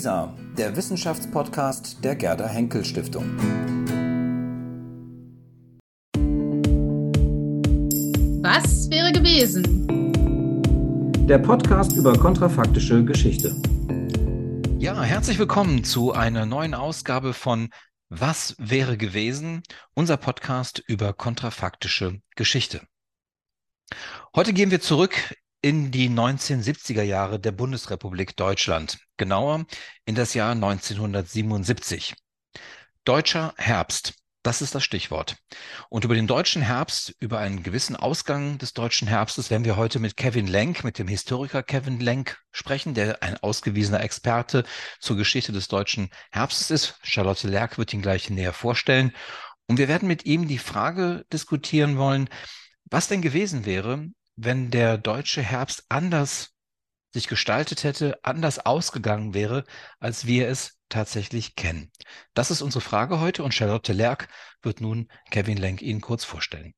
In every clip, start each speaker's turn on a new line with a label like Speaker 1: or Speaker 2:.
Speaker 1: WISA, der Wissenschaftspodcast der Gerda Henkel Stiftung.
Speaker 2: Was wäre gewesen?
Speaker 1: Der Podcast über kontrafaktische Geschichte.
Speaker 3: Ja, herzlich willkommen zu einer neuen Ausgabe von Was wäre gewesen? Unser Podcast über kontrafaktische Geschichte. Heute gehen wir zurück in die 1970er Jahre der Bundesrepublik Deutschland, genauer in das Jahr 1977. Deutscher Herbst, das ist das Stichwort. Und über den deutschen Herbst, über einen gewissen Ausgang des deutschen Herbstes werden wir heute mit Kevin Lenk, mit dem Historiker Kevin Lenk sprechen, der ein ausgewiesener Experte zur Geschichte des deutschen Herbstes ist. Charlotte Lerck wird ihn gleich näher vorstellen. Und wir werden mit ihm die Frage diskutieren wollen, was denn gewesen wäre, wenn der deutsche Herbst anders sich gestaltet hätte, anders ausgegangen wäre, als wir es tatsächlich kennen? Das ist unsere Frage heute und Charlotte Lerck wird nun Kevin Lenk Ihnen kurz vorstellen.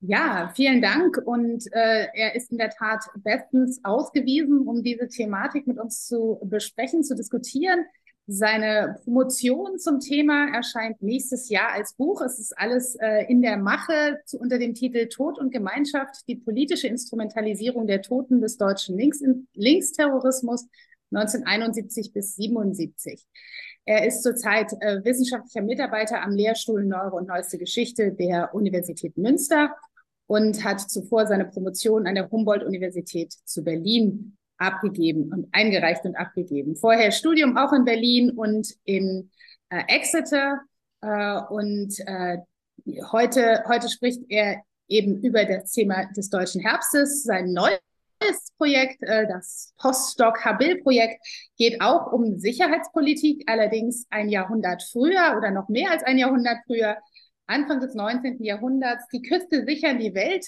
Speaker 2: Ja, vielen Dank. Und äh, er ist in der Tat bestens ausgewiesen, um diese Thematik mit uns zu besprechen, zu diskutieren. Seine Promotion zum Thema erscheint nächstes Jahr als Buch. Es ist alles äh, in der Mache zu, unter dem Titel Tod und Gemeinschaft, die politische Instrumentalisierung der Toten des deutschen Links Linksterrorismus 1971 bis 77. Er ist zurzeit äh, wissenschaftlicher Mitarbeiter am Lehrstuhl Neuro und Neueste Geschichte der Universität Münster und hat zuvor seine Promotion an der Humboldt-Universität zu Berlin abgegeben und eingereicht und abgegeben. Vorher Studium auch in Berlin und in äh, Exeter. Äh, und äh, heute, heute spricht er eben über das Thema des deutschen Herbstes. Sein neues Projekt, äh, das Postdoc-Habil-Projekt, geht auch um Sicherheitspolitik, allerdings ein Jahrhundert früher oder noch mehr als ein Jahrhundert früher, Anfang des 19. Jahrhunderts. Die Küste sichern die Welt,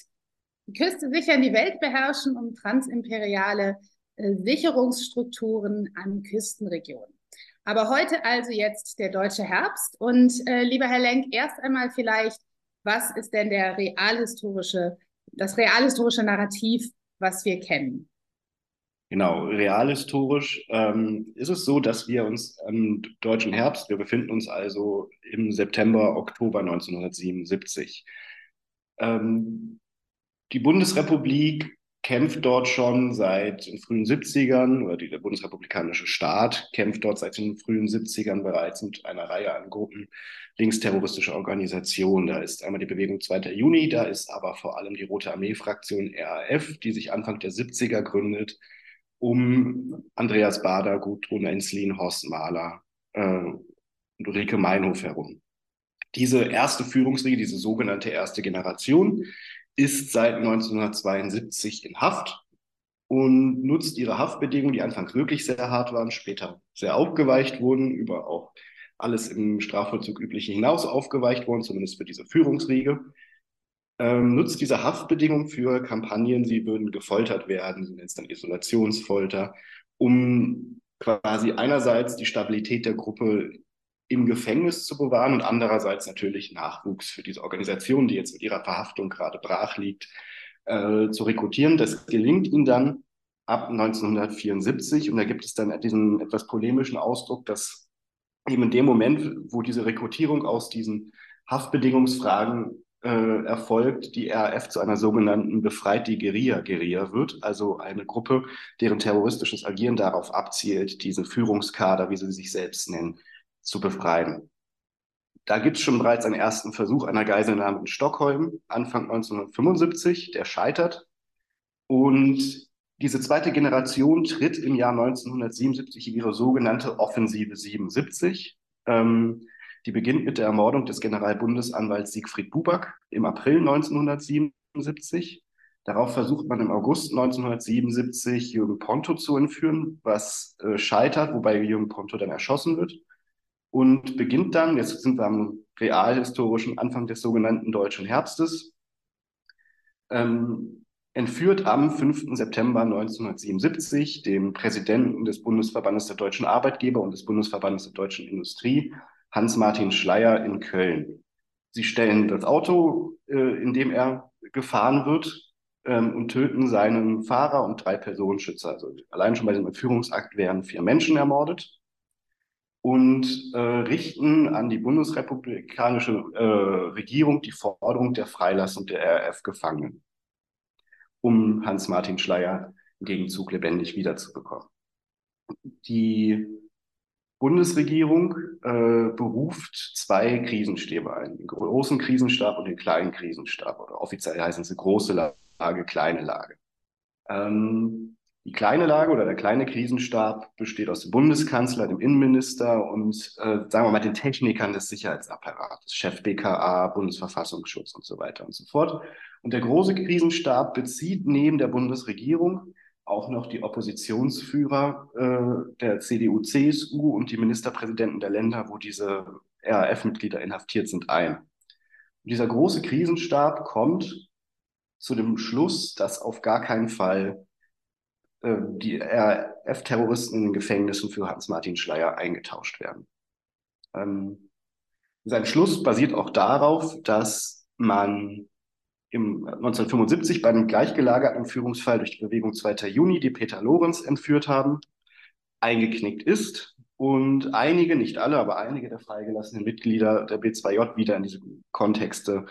Speaker 2: die Küste sichern die Welt beherrschen, um transimperiale Sicherungsstrukturen an Küstenregionen. Aber heute also jetzt der deutsche Herbst. Und äh, lieber Herr Lenk, erst einmal vielleicht, was ist denn der realhistorische, das realhistorische Narrativ, was wir kennen?
Speaker 4: Genau, realhistorisch ähm, ist es so, dass wir uns im deutschen Herbst, wir befinden uns also im September, Oktober 1977. Ähm, die Bundesrepublik kämpft dort schon seit den frühen 70ern oder die, der bundesrepublikanische Staat kämpft dort seit den frühen 70ern bereits mit einer Reihe an Gruppen linksterroristischer Organisationen. Da ist einmal die Bewegung 2. Juni, da ist aber vor allem die Rote Armee-Fraktion RAF, die sich Anfang der 70er gründet, um Andreas Bader, Gudrun Enslin, Horst Mahler äh, und Ulrike Meinhof herum. Diese erste Führungsriege, diese sogenannte erste Generation, ist seit 1972 in Haft und nutzt ihre Haftbedingungen, die anfangs wirklich sehr hart waren, später sehr aufgeweicht wurden, über auch alles im Strafvollzug übliche hinaus aufgeweicht worden, zumindest für diese Führungsriege. Ähm, nutzt diese Haftbedingungen für Kampagnen, sie würden gefoltert werden, sie nennen es dann Isolationsfolter, um quasi einerseits die Stabilität der Gruppe im Gefängnis zu bewahren und andererseits natürlich Nachwuchs für diese Organisation, die jetzt mit ihrer Verhaftung gerade brach liegt, äh, zu rekrutieren. Das gelingt ihnen dann ab 1974 und da gibt es dann diesen etwas polemischen Ausdruck, dass eben in dem Moment, wo diese Rekrutierung aus diesen Haftbedingungsfragen äh, erfolgt, die RAF zu einer sogenannten befreite Guerilla-Guerilla wird, also eine Gruppe, deren terroristisches Agieren darauf abzielt, diese Führungskader, wie sie sich selbst nennen, zu befreien. Da gibt es schon bereits einen ersten Versuch einer Geiselnahme in Stockholm, Anfang 1975, der scheitert. Und diese zweite Generation tritt im Jahr 1977 in ihre sogenannte Offensive 77. Ähm, die beginnt mit der Ermordung des Generalbundesanwalts Siegfried Buback im April 1977. Darauf versucht man im August 1977 Jürgen Ponto zu entführen, was äh, scheitert, wobei Jürgen Ponto dann erschossen wird und beginnt dann, jetzt sind wir am realhistorischen Anfang des sogenannten Deutschen Herbstes, ähm, entführt am 5. September 1977 dem Präsidenten des Bundesverbandes der deutschen Arbeitgeber und des Bundesverbandes der deutschen Industrie, Hans-Martin Schleier in Köln. Sie stellen das Auto, äh, in dem er gefahren wird, ähm, und töten seinen Fahrer und drei Personenschützer. Also allein schon bei diesem Entführungsakt werden vier Menschen ermordet und äh, richten an die bundesrepublikanische äh, Regierung die Forderung der Freilassung der RAF-Gefangenen, um Hans-Martin Schleyer im Gegenzug lebendig wiederzubekommen. Die Bundesregierung äh, beruft zwei Krisenstäbe ein, den großen Krisenstab und den kleinen Krisenstab. Oder offiziell heißen sie große Lage, kleine Lage. Ähm, die kleine Lage oder der kleine Krisenstab besteht aus dem Bundeskanzler, dem Innenminister und, äh, sagen wir mal, den Technikern des Sicherheitsapparates, Chef BKA, Bundesverfassungsschutz und so weiter und so fort. Und der große Krisenstab bezieht neben der Bundesregierung auch noch die Oppositionsführer äh, der CDU, CSU und die Ministerpräsidenten der Länder, wo diese RAF-Mitglieder inhaftiert sind, ein. Und dieser große Krisenstab kommt zu dem Schluss, dass auf gar keinen Fall die RAF-Terroristen in Gefängnissen für Hans-Martin Schleier eingetauscht werden. Ähm, sein Schluss basiert auch darauf, dass man im 1975 bei einem gleichgelagerten Führungsfall durch die Bewegung 2. Juni, die Peter Lorenz entführt haben, eingeknickt ist und einige, nicht alle, aber einige der freigelassenen Mitglieder der B2J wieder in diese Kontexte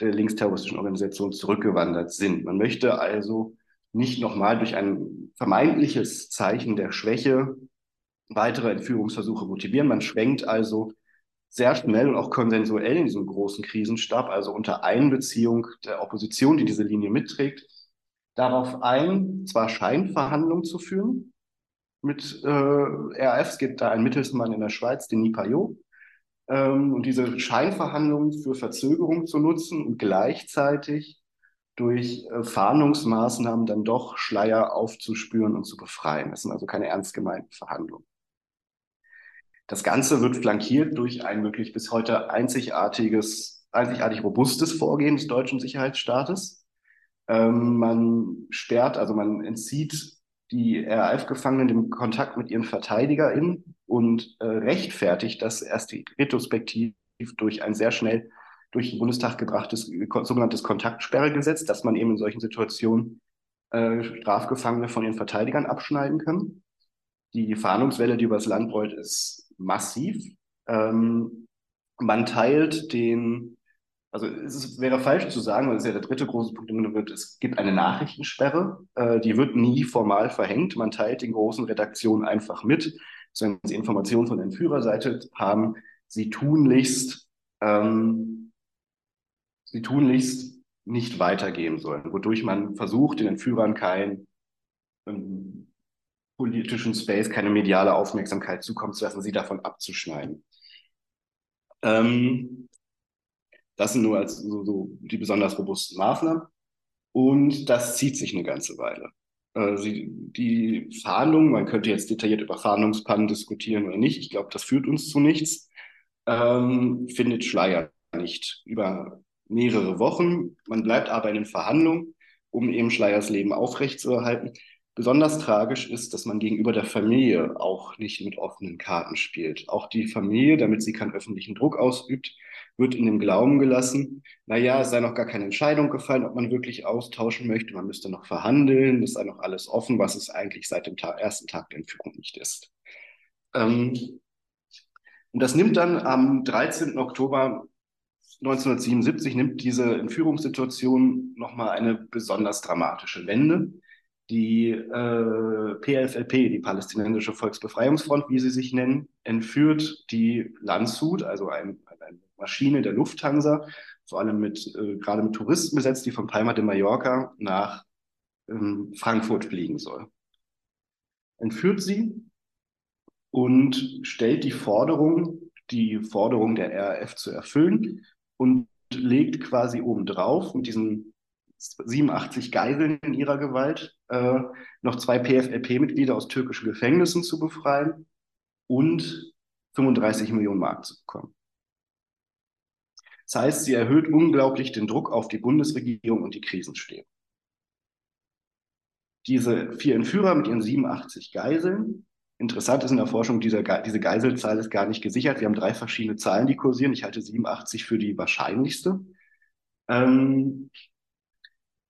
Speaker 4: der linksterroristischen Organisation zurückgewandert sind. Man möchte also nicht nochmal durch ein vermeintliches Zeichen der Schwäche weitere Entführungsversuche motivieren. Man schwenkt also sehr schnell und auch konsensuell in diesem großen Krisenstab, also unter Einbeziehung der Opposition, die diese Linie mitträgt, darauf ein, zwar Scheinverhandlungen zu führen mit äh, RAF, es gibt da einen Mittelsmann in der Schweiz, den Nipayot, ähm, und diese Scheinverhandlungen für Verzögerung zu nutzen und gleichzeitig durch äh, Fahndungsmaßnahmen dann doch Schleier aufzuspüren und zu befreien. Das sind also keine ernst gemeinten Verhandlungen. Das Ganze wird flankiert durch ein wirklich bis heute einzigartiges, einzigartig robustes Vorgehen des deutschen Sicherheitsstaates. Ähm, man sperrt, also man entzieht die RAF-Gefangenen dem Kontakt mit ihren VerteidigerInnen und äh, rechtfertigt das erst retrospektiv durch ein sehr schnell durch den Bundestag gebrachtes sogenanntes Kontaktsperregesetz, dass man eben in solchen Situationen äh, Strafgefangene von ihren Verteidigern abschneiden kann. Die Fahndungswelle, die übers Land rollt, ist massiv. Ähm, man teilt den, also es wäre falsch zu sagen, weil es ja der dritte große Punkt wird, es gibt eine Nachrichtensperre, äh, die wird nie formal verhängt. Man teilt den großen Redaktionen einfach mit, wenn sie Informationen von der Entführerseite haben, sie tunlichst, ähm, sie tunlichst nicht weitergeben sollen, wodurch man versucht, den Entführern kein ähm, politischen Space keine mediale Aufmerksamkeit zukommen zu lassen, sie davon abzuschneiden. Ähm, das sind nur als so, so, die besonders robusten Maßnahmen. Und das zieht sich eine ganze Weile. Sie, die Fahndung, man könnte jetzt detailliert über Fahndungspannen diskutieren oder nicht, ich glaube, das führt uns zu nichts, ähm, findet Schleier nicht über mehrere Wochen. Man bleibt aber in den Verhandlungen, um eben Schleiers Leben aufrechtzuerhalten. Besonders tragisch ist, dass man gegenüber der Familie auch nicht mit offenen Karten spielt. Auch die Familie, damit sie keinen öffentlichen Druck ausübt, wird in dem Glauben gelassen, naja, es sei noch gar keine Entscheidung gefallen, ob man wirklich austauschen möchte. Man müsste noch verhandeln, es sei noch alles offen, was es eigentlich seit dem Tag, ersten Tag der Entführung nicht ist. Ähm, und das nimmt dann am 13. Oktober 1977 nimmt diese Entführungssituation nochmal eine besonders dramatische Wende die äh, PFLP, die Palästinensische Volksbefreiungsfront, wie sie sich nennen, entführt die Landshut, also ein, eine Maschine der Lufthansa, vor allem mit, äh, gerade mit Touristen besetzt, die von Palma de Mallorca nach ähm, Frankfurt fliegen soll. Entführt sie und stellt die Forderung, die Forderung der RAF zu erfüllen und legt quasi obendrauf mit diesen 87 Geiseln in ihrer Gewalt, äh, noch zwei PFLP-Mitglieder aus türkischen Gefängnissen zu befreien und 35 Millionen Mark zu bekommen. Das heißt, sie erhöht unglaublich den Druck auf die Bundesregierung und die Krisenstäbe. Diese vier Entführer mit ihren 87 Geiseln, interessant ist in der Forschung, dieser, diese Geiselzahl ist gar nicht gesichert. Wir haben drei verschiedene Zahlen, die kursieren. Ich halte 87 für die wahrscheinlichste. Ähm,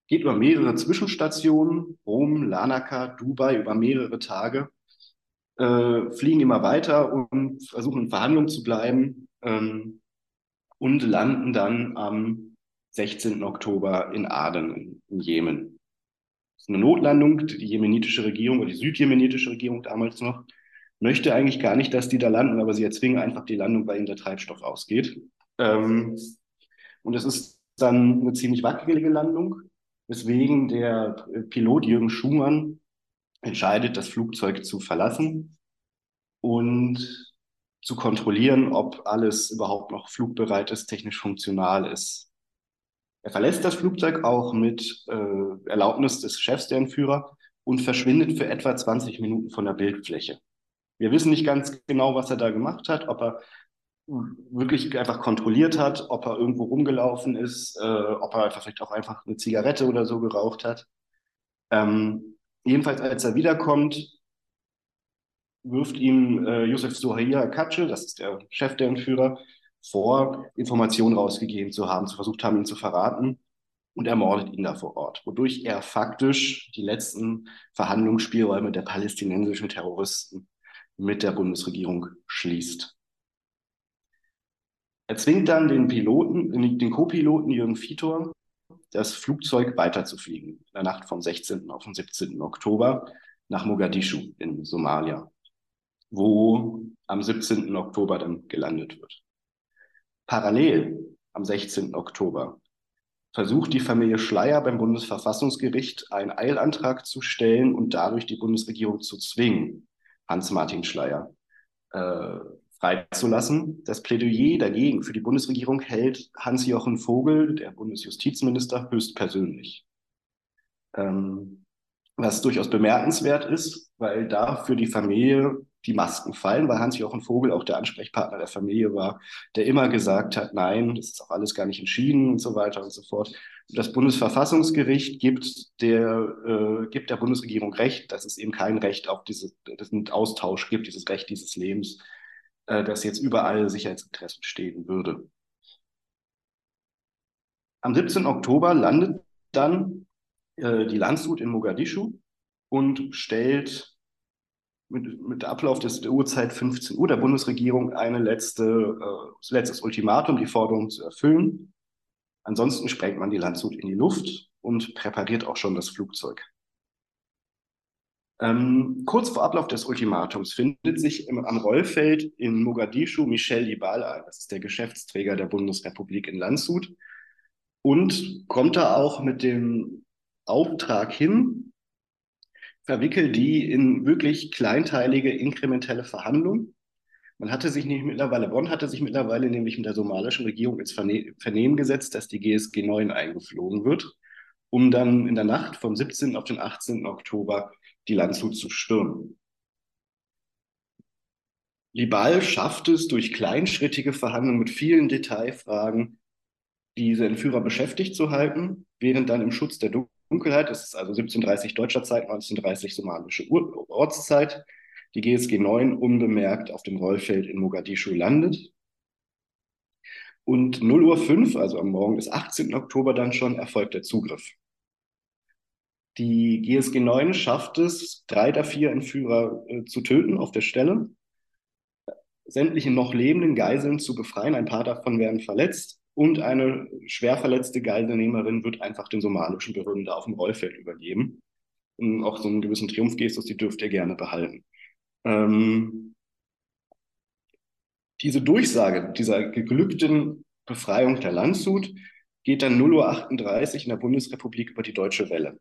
Speaker 4: Geht über mehrere Zwischenstationen, Rom, Larnaca, Dubai, über mehrere Tage, äh, fliegen immer weiter und versuchen in Verhandlungen zu bleiben ähm, und landen dann am 16. Oktober in Aden in Jemen. Ist eine Notlandung. Die jemenitische Regierung oder die südjemenitische Regierung damals noch möchte eigentlich gar nicht, dass die da landen, aber sie erzwingen einfach die Landung, weil ihnen der Treibstoff ausgeht. Ähm, und es ist dann eine ziemlich wackelige Landung, weswegen der Pilot Jürgen Schumann entscheidet, das Flugzeug zu verlassen und zu kontrollieren, ob alles überhaupt noch flugbereit ist, technisch funktional ist. Er verlässt das Flugzeug auch mit äh, Erlaubnis des Chefs der Entführer und verschwindet für etwa 20 Minuten von der Bildfläche. Wir wissen nicht ganz genau, was er da gemacht hat, ob er wirklich einfach kontrolliert hat, ob er irgendwo rumgelaufen ist, äh, ob er vielleicht auch einfach eine Zigarette oder so geraucht hat. Ähm, jedenfalls, als er wiederkommt, wirft ihm äh, Yusuf Suhaya Katsche, das ist der Chef der Entführer, vor, Informationen rausgegeben zu haben, zu versucht haben, ihn zu verraten und ermordet ihn da vor Ort, wodurch er faktisch die letzten Verhandlungsspielräume der palästinensischen Terroristen mit der Bundesregierung schließt. Er zwingt dann den Piloten, den Co-Piloten Jürgen Vitor, das Flugzeug weiterzufliegen, in der Nacht vom 16. auf den 17. Oktober nach Mogadischu in Somalia, wo am 17. Oktober dann gelandet wird. Parallel am 16. Oktober versucht die Familie Schleier beim Bundesverfassungsgericht einen Eilantrag zu stellen und dadurch die Bundesregierung zu zwingen, Hans-Martin Schleier äh, freizulassen. Das Plädoyer dagegen für die Bundesregierung hält Hans-Jochen Vogel, der Bundesjustizminister, höchstpersönlich. Ähm, was durchaus bemerkenswert ist, weil da für die Familie die Masken fallen, weil Hans-Jochen Vogel auch der Ansprechpartner der Familie war, der immer gesagt hat, nein, das ist auch alles gar nicht entschieden und so weiter und so fort. Das Bundesverfassungsgericht gibt der, äh, gibt der Bundesregierung Recht, dass es eben kein Recht auf diese, diesen Austausch gibt, dieses Recht dieses Lebens, äh, das jetzt überall Sicherheitsinteressen stehen würde. Am 17. Oktober landet dann äh, die Landshut in Mogadischu und stellt mit, mit Ablauf des, der Uhrzeit 15 Uhr der Bundesregierung eine letzte, äh, letztes Ultimatum, die Forderung zu erfüllen. Ansonsten sprengt man die Landshut in die Luft und präpariert auch schon das Flugzeug. Ähm, kurz vor Ablauf des Ultimatums findet sich im, am Rollfeld in Mogadischu Michel Libal ein. Das ist der Geschäftsträger der Bundesrepublik in Landshut und kommt da auch mit dem Auftrag hin, verwickelt die in wirklich kleinteilige, inkrementelle Verhandlungen. Man hatte sich nicht mittlerweile, Bonn hatte sich mittlerweile nämlich mit der somalischen Regierung ins Vernehmen gesetzt, dass die GSG 9 eingeflogen wird, um dann in der Nacht vom 17. auf den 18. Oktober die Landshut zu stürmen. Libal schafft es durch kleinschrittige Verhandlungen mit vielen Detailfragen, diese Entführer beschäftigt zu halten, während dann im Schutz der Dunkelheit, das ist also 1730 deutscher Zeit, 1930 somalische Ortszeit, die GSG 9 unbemerkt auf dem Rollfeld in Mogadischu landet. Und 0 Uhr 5, also am Morgen des 18. Oktober dann schon, erfolgt der Zugriff. Die GSG 9 schafft es, drei der vier Entführer äh, zu töten auf der Stelle, sämtliche noch lebenden Geiseln zu befreien, ein paar davon werden verletzt und eine schwer verletzte Geiselnehmerin wird einfach den somalischen Behörden da auf dem Rollfeld übergeben. Und auch so einen gewissen Triumphgestus, die dürft ihr gerne behalten. Ähm, diese Durchsage dieser geglückten Befreiung der Landshut geht dann 0.38 Uhr in der Bundesrepublik über die Deutsche Welle.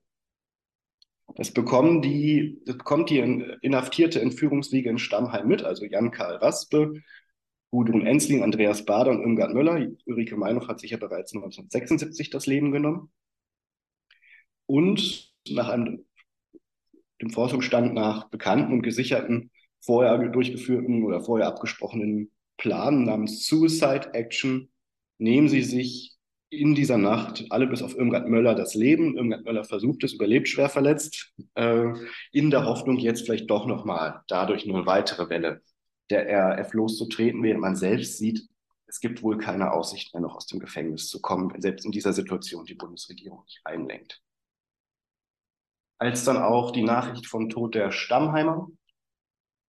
Speaker 4: Das bekommen die, das bekommt die inhaftierte Entführungsriege in Stammheim mit, also Jan-Karl Raspe, Gudrun Ensling, Andreas Bader und Irmgard Möller. Ulrike Meinhof hat sich ja bereits 1976 das Leben genommen. Und nach einem, dem Forschungsstand nach bekannten und gesicherten, vorher durchgeführten oder vorher abgesprochenen Plan namens Suicide Action nehmen sie sich in dieser Nacht alle bis auf Irmgard Möller das Leben. Irmgard Möller versucht es, überlebt schwer verletzt, äh, in der Hoffnung, jetzt vielleicht doch nochmal dadurch eine weitere Welle der RAF loszutreten, während man selbst sieht, es gibt wohl keine Aussicht mehr noch aus dem Gefängnis zu kommen, wenn selbst in dieser Situation die Bundesregierung nicht einlenkt. Als dann auch die Nachricht vom Tod der Stammheimer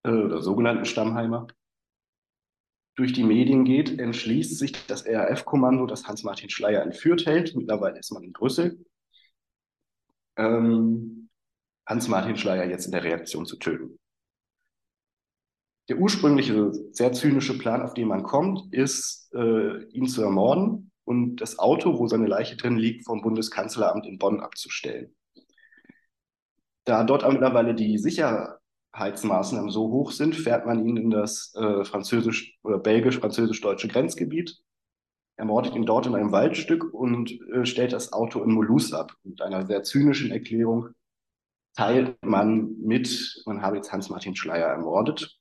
Speaker 4: äh, oder sogenannten Stammheimer durch die Medien geht, entschließt sich das RAF-Kommando, das Hans-Martin Schleier entführt hält. Mittlerweile ist man in Brüssel. Ähm, Hans-Martin Schleier jetzt in der Reaktion zu töten. Der ursprüngliche, sehr zynische Plan, auf den man kommt, ist, äh, ihn zu ermorden und das Auto, wo seine Leiche drin liegt, vom Bundeskanzleramt in Bonn abzustellen. Da dort mittlerweile die Sicherheitsmaßnahmen so hoch sind, fährt man ihn in das äh, französisch oder belgisch-französisch-deutsche Grenzgebiet, ermordet ihn dort in einem Waldstück und äh, stellt das Auto in Mulhouse ab. Mit einer sehr zynischen Erklärung teilt man mit, man habe jetzt Hans-Martin Schleier ermordet.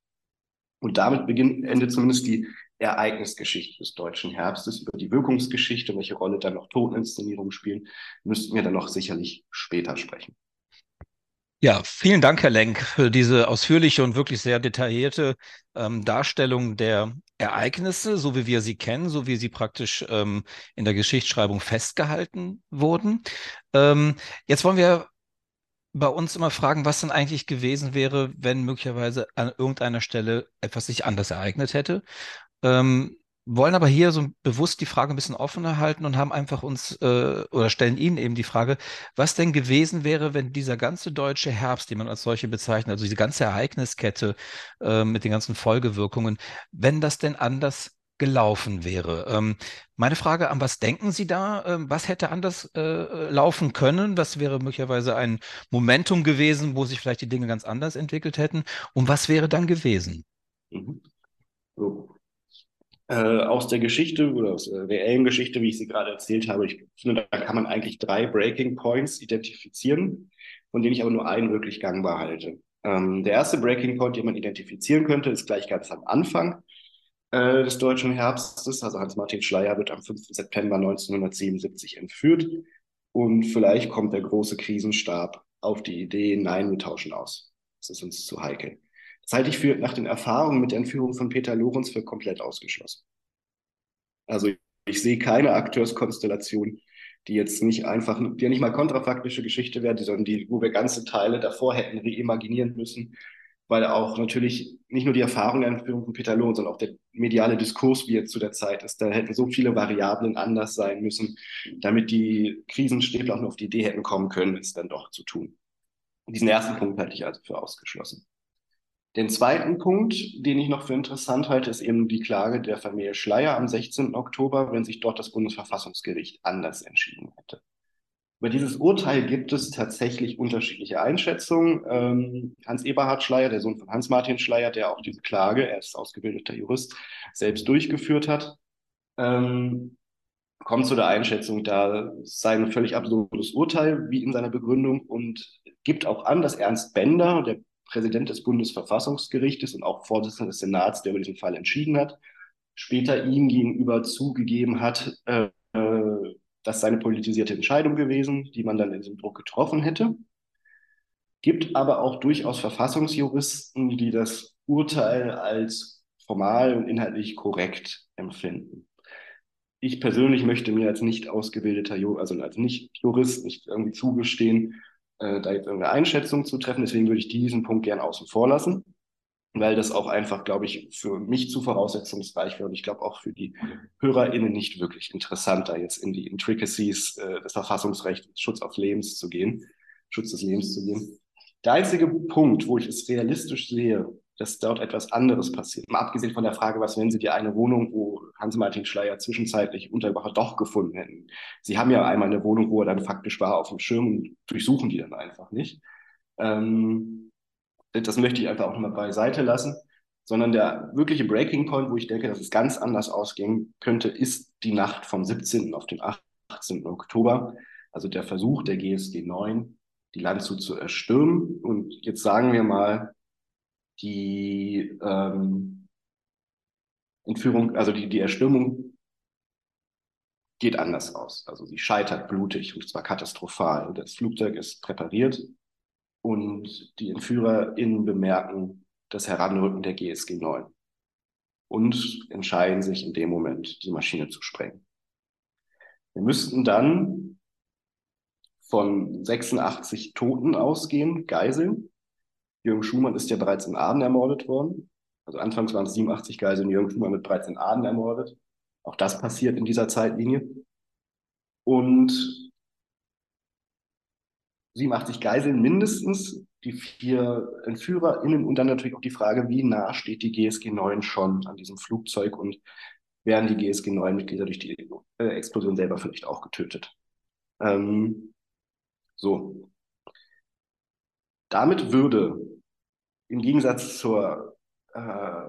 Speaker 4: Und damit beginnt, endet zumindest die Ereignisgeschichte des deutschen Herbstes. Über die Wirkungsgeschichte, welche Rolle dann noch Toteninszenierungen spielen, müssten wir dann noch sicherlich später sprechen.
Speaker 3: Ja, vielen Dank, Herr Lenk, für diese ausführliche und wirklich sehr detaillierte ähm, Darstellung der Ereignisse, so wie wir sie kennen, so wie sie praktisch ähm, in der Geschichtsschreibung festgehalten wurden. Ähm, jetzt wollen wir bei uns immer fragen, was denn eigentlich gewesen wäre, wenn möglicherweise an irgendeiner Stelle etwas sich anders ereignet hätte. Ähm, wollen aber hier so bewusst die Frage ein bisschen offener halten und haben einfach uns äh, oder stellen Ihnen eben die Frage, was denn gewesen wäre, wenn dieser ganze deutsche Herbst, den man als solche bezeichnet, also diese ganze Ereigniskette äh, mit den ganzen Folgewirkungen, wenn das denn anders gelaufen wäre. Ähm, meine Frage, an was denken Sie da? Ähm, was hätte anders äh, laufen können? Was wäre möglicherweise ein Momentum gewesen, wo sich vielleicht die Dinge ganz anders entwickelt hätten? Und was wäre dann gewesen?
Speaker 4: Mhm. So. Äh, aus der Geschichte oder aus der reellen Geschichte, wie ich sie gerade erzählt habe, ich finde, da kann man eigentlich drei Breaking Points identifizieren, von denen ich aber nur einen wirklich gangbar halte. Ähm, der erste Breaking Point, den man identifizieren könnte, ist gleich ganz am Anfang äh, des deutschen Herbstes. Also Hans-Martin Schleier wird am 5. September 1977 entführt. Und vielleicht kommt der große Krisenstab auf die Idee, nein, wir tauschen aus. Das ist uns zu heikel. Das halte ich für nach den Erfahrungen mit der Entführung von Peter Lorenz für komplett ausgeschlossen. Also ich sehe keine Akteurskonstellation, die jetzt nicht einfach, die ja nicht mal kontrafaktische Geschichte wäre, sondern die, wo wir ganze Teile davor hätten reimaginieren müssen weil auch natürlich nicht nur die Erfahrung der Entführung von Peter Lohn, sondern auch der mediale Diskurs, wie er zu der Zeit ist, da hätten so viele Variablen anders sein müssen, damit die Krisenstäbler auch nur auf die Idee hätten kommen können, es dann doch zu tun. Diesen ersten Punkt halte ich also für ausgeschlossen. Den zweiten Punkt, den ich noch für interessant halte, ist eben die Klage der Familie Schleier am 16. Oktober, wenn sich dort das Bundesverfassungsgericht anders entschieden hätte. Über dieses Urteil gibt es tatsächlich unterschiedliche Einschätzungen. Ähm, Hans Eberhard Schleier, der Sohn von Hans-Martin Schleier, der auch diese Klage, er ist ausgebildeter Jurist, selbst durchgeführt hat, ähm, kommt zu der Einschätzung, da sei ein völlig absurdes Urteil, wie in seiner Begründung, und gibt auch an, dass Ernst Bender, der Präsident des Bundesverfassungsgerichtes und auch Vorsitzender des Senats, der über diesen Fall entschieden hat, später ihm gegenüber zugegeben hat, äh, das sei eine politisierte Entscheidung gewesen, die man dann in diesem Druck getroffen hätte. Gibt aber auch durchaus Verfassungsjuristen, die das Urteil als formal und inhaltlich korrekt empfinden. Ich persönlich möchte mir als nicht ausgebildeter, also als Nicht-Jurist nicht irgendwie zugestehen, äh, da jetzt irgendeine Einschätzung zu treffen. Deswegen würde ich diesen Punkt gern außen vor lassen weil das auch einfach, glaube ich, für mich zu voraussetzungsreich wäre und ich glaube auch für die HörerInnen nicht wirklich interessant, da jetzt in die Intricacies äh, des Verfassungsrechts, Schutz auf Lebens zu gehen, Schutz des Lebens zu gehen. Der einzige Punkt, wo ich es realistisch sehe, dass dort etwas anderes passiert, mal abgesehen von der Frage, was wenn Sie die eine Wohnung, wo Hans-Martin Schleier zwischenzeitlich Unterwacher doch gefunden hätten. Sie haben ja einmal eine Wohnung, wo er dann faktisch war, auf dem Schirm und durchsuchen die dann einfach nicht. Ähm, das möchte ich einfach auch nochmal beiseite lassen, sondern der wirkliche Breaking Point, wo ich denke, dass es ganz anders ausgehen könnte, ist die Nacht vom 17. auf den 18. Oktober, also der Versuch der GSG 9, die Landshut zu erstürmen. Und jetzt sagen wir mal, die ähm, Entführung, also die, die Erstürmung geht anders aus. Also sie scheitert blutig und zwar katastrophal. Das Flugzeug ist präpariert, und die EntführerInnen bemerken das Heranrücken der GSG 9 und entscheiden sich in dem Moment, die Maschine zu sprengen. Wir müssten dann von 86 Toten ausgehen, Geiseln. Jürgen Schumann ist ja bereits in Aden ermordet worden. Also anfangs waren es 87 Geiseln, Jürgen Schumann wird bereits in Aden ermordet. Auch das passiert in dieser Zeitlinie. Und 87 Geiseln mindestens, die vier EntführerInnen und dann natürlich auch die Frage, wie nah steht die GSG 9 schon an diesem Flugzeug und werden die GSG 9 Mitglieder durch die äh, Explosion selber vielleicht auch getötet. Ähm, so. Damit würde im Gegensatz zur äh,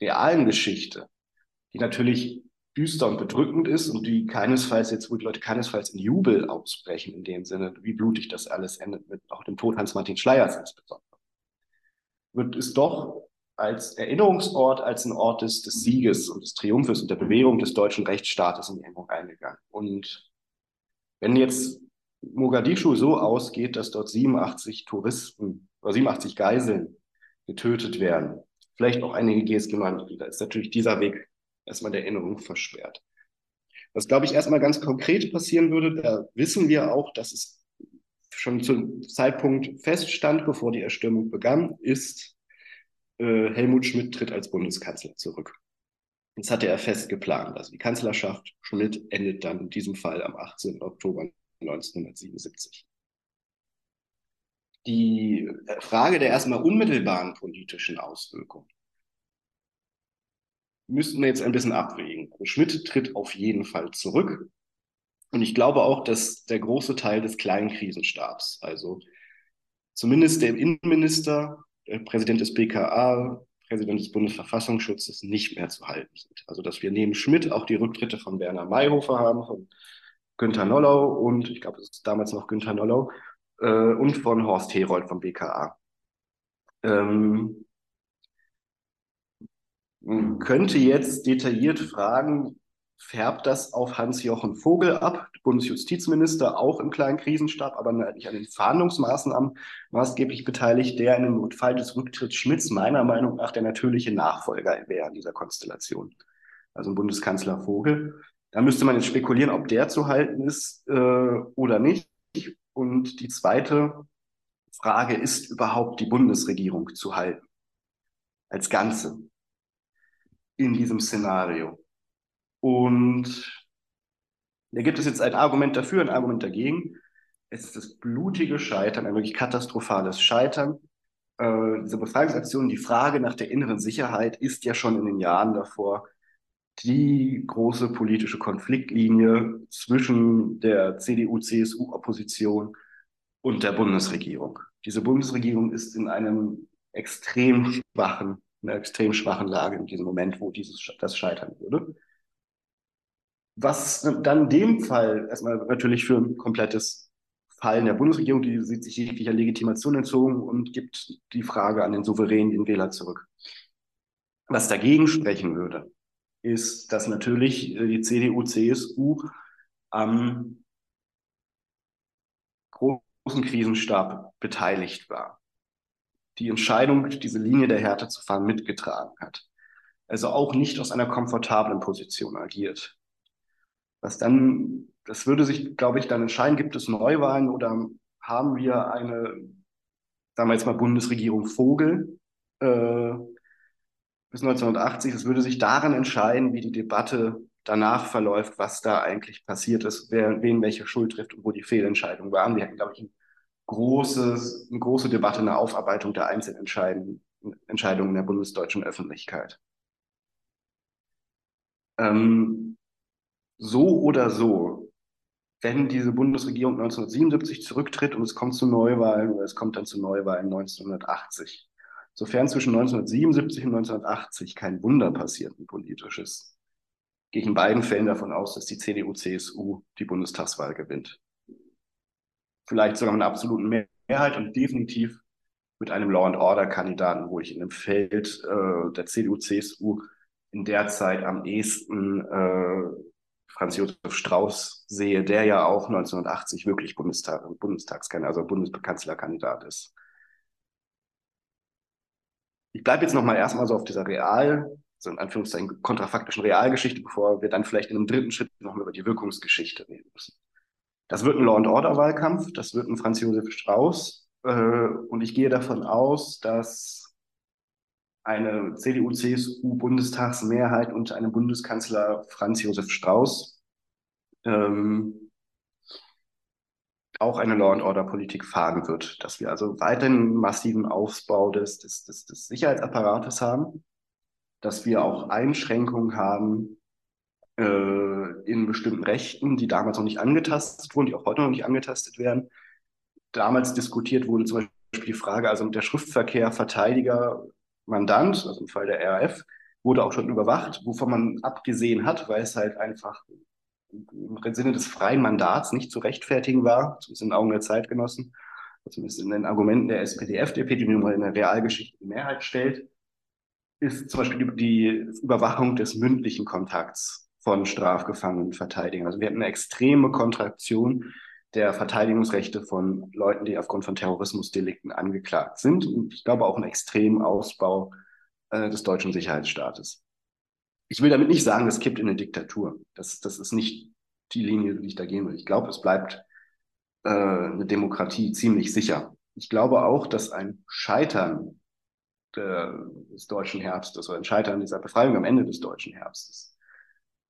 Speaker 4: realen Geschichte, die natürlich düster und bedrückend ist und die keinesfalls jetzt, wo die Leute keinesfalls in Jubel ausbrechen, in dem Sinne, wie blutig das alles endet, mit auch dem Tod Hans-Martin Schleiers insbesondere, wird es doch als Erinnerungsort, als ein Ort des, des Sieges und des Triumphes und der Bewegung des deutschen Rechtsstaates in Erinnerung eingegangen. Und wenn jetzt Mogadischu so ausgeht, dass dort 87 Touristen oder 87 Geiseln getötet werden, vielleicht auch einige GSG-Mitglieder, ist natürlich dieser Weg erstmal der Erinnerung versperrt. Was, glaube ich, erstmal ganz konkret passieren würde, da wissen wir auch, dass es schon zum Zeitpunkt feststand, bevor die Erstürmung begann, ist, äh, Helmut Schmidt tritt als Bundeskanzler zurück. Das hatte er fest geplant. Also die Kanzlerschaft Schmidt endet dann in diesem Fall am 18. Oktober 1977. Die Frage der erstmal unmittelbaren politischen Auswirkungen müssten wir jetzt ein bisschen abwägen. Schmidt tritt auf jeden Fall zurück. Und ich glaube auch, dass der große Teil des kleinen Krisenstabs, also zumindest der Innenminister, der Präsident des BKA, Präsident des Bundesverfassungsschutzes nicht mehr zu halten sind. Also dass wir neben Schmidt auch die Rücktritte von Werner Mayhofer haben, von Günther Nollau und ich glaube, es ist damals noch Günther Nollau äh, und von Horst Herold vom BKA. Ähm, man könnte jetzt detailliert fragen, färbt das auf Hans-Jochen Vogel ab, Bundesjustizminister, auch im kleinen Krisenstab, aber nicht an den Verhandlungsmaßnahmen maßgeblich beteiligt, der in dem Fall des Rücktritts Schmidts meiner Meinung nach der natürliche Nachfolger wäre in dieser Konstellation. Also Bundeskanzler Vogel. Da müsste man jetzt spekulieren, ob der zu halten ist äh, oder nicht. Und die zweite Frage, ist überhaupt die Bundesregierung zu halten? Als Ganze in diesem Szenario. Und da gibt es jetzt ein Argument dafür, ein Argument dagegen. Es ist das blutige Scheitern, ein wirklich katastrophales Scheitern. Äh, diese Befreiungsaktion, die Frage nach der inneren Sicherheit ist ja schon in den Jahren davor die große politische Konfliktlinie zwischen der CDU-CSU-Opposition und der Bundesregierung. Diese Bundesregierung ist in einem extrem schwachen einer extrem schwachen Lage in diesem Moment, wo dieses, das scheitern würde. Was dann in dem Fall erstmal natürlich für ein komplettes Fallen der Bundesregierung, die sieht sich jeglicher Legitimation entzogen und gibt die Frage an den Souverän, den Wähler zurück. Was dagegen sprechen würde, ist, dass natürlich die CDU, CSU am großen Krisenstab beteiligt war die Entscheidung, diese Linie der Härte zu fahren, mitgetragen hat. Also auch nicht aus einer komfortablen Position agiert. Was dann, das würde sich, glaube ich, dann entscheiden, gibt es Neuwahlen oder haben wir eine, sagen wir jetzt mal Bundesregierung Vogel äh, bis 1980. Es würde sich daran entscheiden, wie die Debatte danach verläuft, was da eigentlich passiert ist, wer, wen welche Schuld trifft und wo die Fehlentscheidungen waren. Wir hätten, glaube ich, großes, eine große Debatte, eine Aufarbeitung der Einzelentscheidungen Entscheidungen der bundesdeutschen Öffentlichkeit. Ähm, so oder so, wenn diese Bundesregierung 1977 zurücktritt und es kommt zu Neuwahlen oder es kommt dann zu Neuwahlen 1980, sofern zwischen 1977 und 1980 kein Wunder passiert, ein politisches, gehe ich in beiden Fällen davon aus, dass die CDU-CSU die Bundestagswahl gewinnt vielleicht sogar mit einer absoluten Mehrheit und definitiv mit einem Law-and-Order-Kandidaten, wo ich in dem Feld äh, der CDU-CSU in der Zeit am ehesten äh, Franz Josef Strauß sehe, der ja auch 1980 wirklich Bundestag, Bundestagskandidat, also Bundeskanzlerkandidat ist. Ich bleibe jetzt nochmal erstmal so auf dieser real, so in Anführungszeichen kontrafaktischen Realgeschichte, bevor wir dann vielleicht in einem dritten Schritt nochmal über die Wirkungsgeschichte reden müssen. Das wird ein Law-and-Order-Wahlkampf, das wird ein Franz Josef Strauß. Äh, und ich gehe davon aus, dass eine CDU-CSU-Bundestagsmehrheit unter einem Bundeskanzler Franz Josef Strauß ähm, auch eine Law-and-Order-Politik fahren wird. Dass wir also weiterhin einen massiven Aufbau des, des, des, des Sicherheitsapparates haben, dass wir auch Einschränkungen haben in bestimmten Rechten, die damals noch nicht angetastet wurden, die auch heute noch nicht angetastet werden. Damals diskutiert wurde zum Beispiel die Frage, also der Schriftverkehr Verteidiger, Mandant, also im Fall der RAF, wurde auch schon überwacht, wovon man abgesehen hat, weil es halt einfach im Sinne des freien Mandats nicht zu rechtfertigen war, zumindest in den Augen der Zeitgenossen, zumindest in den Argumenten der SPD, FDP, die nun mal in der Realgeschichte die Mehrheit stellt, ist zum Beispiel die Überwachung des mündlichen Kontakts von strafgefangenen Verteidigern. Also wir hatten eine extreme Kontraktion der Verteidigungsrechte von Leuten, die aufgrund von Terrorismusdelikten angeklagt sind. Und ich glaube auch einen extremen Ausbau äh, des deutschen Sicherheitsstaates. Ich will damit nicht sagen, das kippt in eine Diktatur. Das, das ist nicht die Linie, die ich da gehen will. Ich glaube, es bleibt äh, eine Demokratie ziemlich sicher. Ich glaube auch, dass ein Scheitern der, des deutschen Herbstes oder ein Scheitern dieser Befreiung am Ende des deutschen Herbstes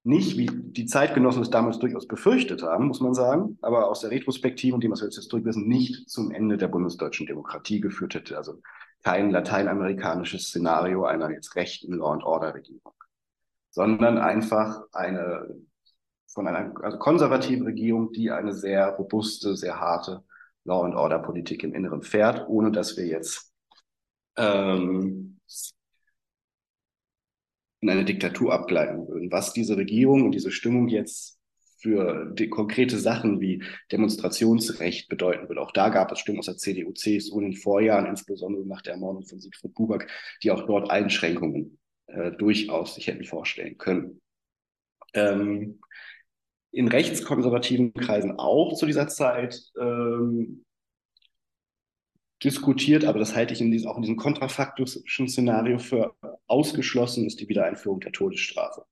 Speaker 4: nicht, wie die Zeitgenossen es damals durchaus befürchtet haben, muss man sagen, aber aus der Retrospektive und dem, was wir jetzt zurückwissen, nicht zum Ende der bundesdeutschen Demokratie geführt hätte. Also kein lateinamerikanisches Szenario einer jetzt rechten Law-and-Order-Regierung, sondern einfach eine von einer also konservative Regierung, die eine sehr robuste, sehr harte Law-and-Order-Politik im Inneren fährt, ohne dass wir jetzt ähm, in eine Diktatur abgleiten würden. Was diese Regierung und diese Stimmung jetzt für konkrete Sachen wie Demonstrationsrecht bedeuten würde. Auch da gab es Stimmen aus der CDU, CSU in den Vorjahren, insbesondere nach der Ermordung von Siegfried Buback, die auch dort Einschränkungen äh, durchaus sich hätten vorstellen können. Ähm, in rechtskonservativen Kreisen auch zu dieser Zeit ähm, diskutiert, aber das halte ich in diesem, auch in diesem kontrafaktischen Szenario für ausgeschlossen, ist die Wiedereinführung der Todesstrafe,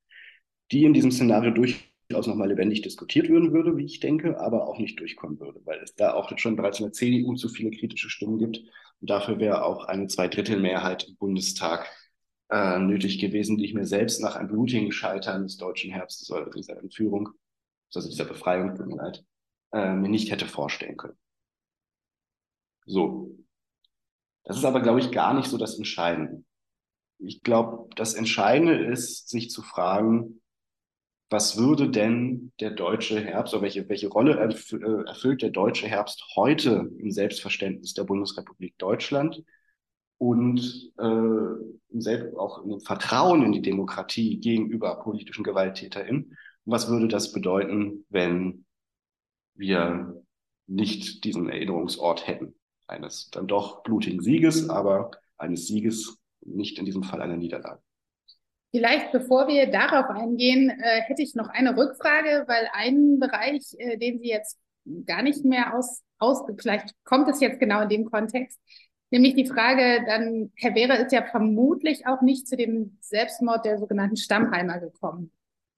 Speaker 4: die in diesem Szenario durchaus nochmal lebendig diskutiert werden würde, wie ich denke, aber auch nicht durchkommen würde, weil es da auch schon bereits in der CDU zu viele kritische Stimmen gibt. Und dafür wäre auch eine Zweidrittelmehrheit im Bundestag äh, nötig gewesen, die ich mir selbst nach einem blutigen Scheitern des deutschen Herbstes oder dieser Entführung, also dieser Befreiung, tut mir leid, äh, mir nicht hätte vorstellen können. So. Das ist aber, glaube ich, gar nicht so das Entscheidende. Ich glaube, das Entscheidende ist, sich zu fragen, was würde denn der deutsche Herbst oder welche, welche Rolle äh, erfüllt der deutsche Herbst heute im Selbstverständnis der Bundesrepublik Deutschland und äh, auch im Vertrauen in die Demokratie gegenüber politischen GewalttäterInnen? Was würde das bedeuten, wenn wir nicht diesen Erinnerungsort hätten? Eines dann doch blutigen Sieges, aber eines Sieges, nicht in diesem Fall einer Niederlage.
Speaker 2: Vielleicht bevor wir darauf eingehen, äh, hätte ich noch eine Rückfrage, weil ein Bereich, äh, den Sie jetzt gar nicht mehr aus, aus, vielleicht kommt es jetzt genau in dem Kontext, nämlich die Frage, dann, Herr Wehre ist ja vermutlich auch nicht zu dem Selbstmord der sogenannten Stammheimer gekommen.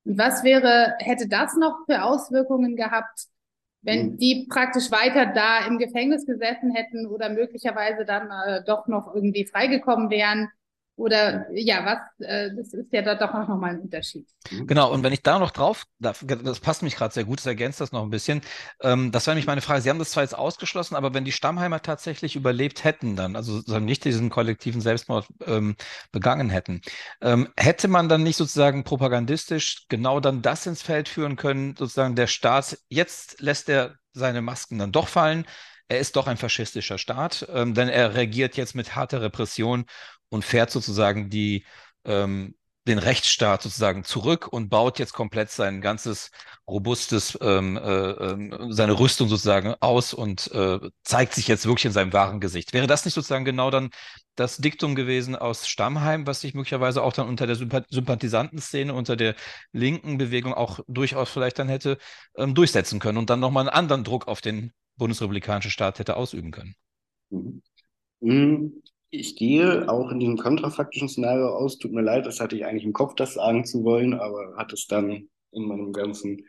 Speaker 2: Und was wäre, hätte das noch für Auswirkungen gehabt wenn mhm. die praktisch weiter da im Gefängnis gesessen hätten oder möglicherweise dann äh, doch noch irgendwie freigekommen wären. Oder ja, was, äh, das ist ja da doch auch nochmal ein Unterschied.
Speaker 3: Mhm. Genau, und wenn ich da noch drauf, das passt mich gerade sehr gut, das ergänzt das noch ein bisschen. Ähm, das wäre nämlich meine Frage. Sie haben das zwar jetzt ausgeschlossen, aber wenn die Stammheimer tatsächlich überlebt hätten, dann, also sozusagen nicht diesen kollektiven Selbstmord ähm, begangen hätten, ähm, hätte man dann nicht sozusagen propagandistisch genau dann das ins Feld führen können, sozusagen der Staat, jetzt lässt er seine Masken dann doch fallen, er ist doch ein faschistischer Staat, ähm, denn er reagiert jetzt mit harter Repression und fährt sozusagen die, ähm, den Rechtsstaat sozusagen zurück und baut jetzt komplett sein ganzes robustes, ähm, äh, äh, seine Rüstung sozusagen aus und äh, zeigt sich jetzt wirklich in seinem wahren Gesicht. Wäre das nicht sozusagen genau dann das Diktum gewesen aus Stammheim, was sich möglicherweise auch dann unter der Sympathisantenszene, unter der linken Bewegung auch durchaus vielleicht dann hätte ähm, durchsetzen können und dann nochmal einen anderen Druck auf den bundesrepublikanischen Staat hätte ausüben können?
Speaker 4: Mhm. Ich gehe auch in diesem kontrafaktischen Szenario aus. Tut mir leid, das hatte ich eigentlich im Kopf, das sagen zu wollen, aber hat es dann in meinem ganzen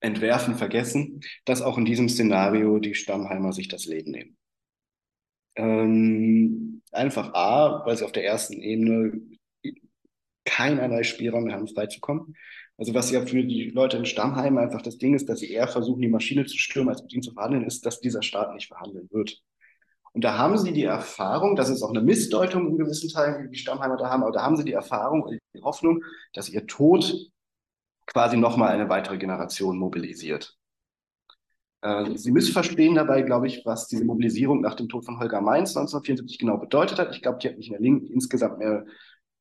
Speaker 4: entwerfen, vergessen, dass auch in diesem Szenario die Stammheimer sich das Leben nehmen. Ähm, einfach A, weil sie auf der ersten Ebene keinerlei Spielraum mehr haben, freizukommen. Also was ja für die Leute in Stammheim einfach das Ding ist, dass sie eher versuchen, die Maschine zu stürmen, als mit ihnen zu verhandeln, ist, dass dieser Staat nicht verhandeln wird. Und da haben sie die Erfahrung, das ist auch eine Missdeutung in gewissen Teilen, die die Stammheimer da haben, aber da haben sie die Erfahrung und die Hoffnung, dass ihr Tod quasi nochmal eine weitere Generation mobilisiert. Äh, sie missverstehen dabei, glaube ich, was diese Mobilisierung nach dem Tod von Holger Mainz 1974 genau bedeutet hat. Ich glaube, die hat nicht in der Linken insgesamt mehr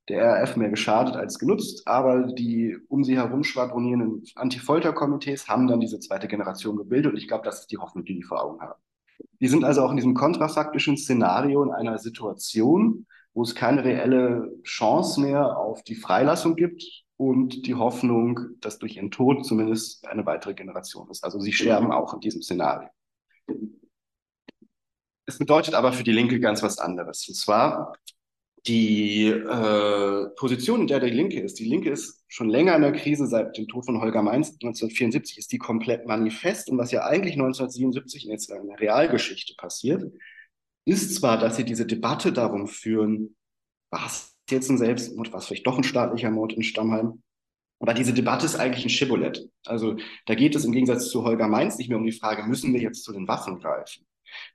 Speaker 4: der RAF mehr geschadet als genutzt, aber die um sie herum schwadronierenden Anti-Folter-Komitees haben dann diese zweite Generation gebildet und ich glaube, das ist die Hoffnung, die die vor Augen haben. Die sind also auch in diesem kontrafaktischen Szenario in einer Situation, wo es keine reelle Chance mehr auf die Freilassung gibt und die Hoffnung, dass durch ihren Tod zumindest eine weitere Generation ist. Also sie sterben auch in diesem Szenario. Es bedeutet aber für die Linke ganz was anderes. Und zwar die äh, Position, in der die Linke ist. Die Linke ist schon länger in der Krise, seit dem Tod von Holger Mainz 1974 ist die komplett manifest. Und was ja eigentlich 1977 jetzt in der Realgeschichte passiert, ist zwar, dass sie diese Debatte darum führen, was jetzt ein Selbstmord, was vielleicht doch ein staatlicher Mord in Stammheim. Aber diese Debatte ist eigentlich ein Schibbolett. Also da geht es im Gegensatz zu Holger Mainz nicht mehr um die Frage, müssen wir jetzt zu den Waffen greifen?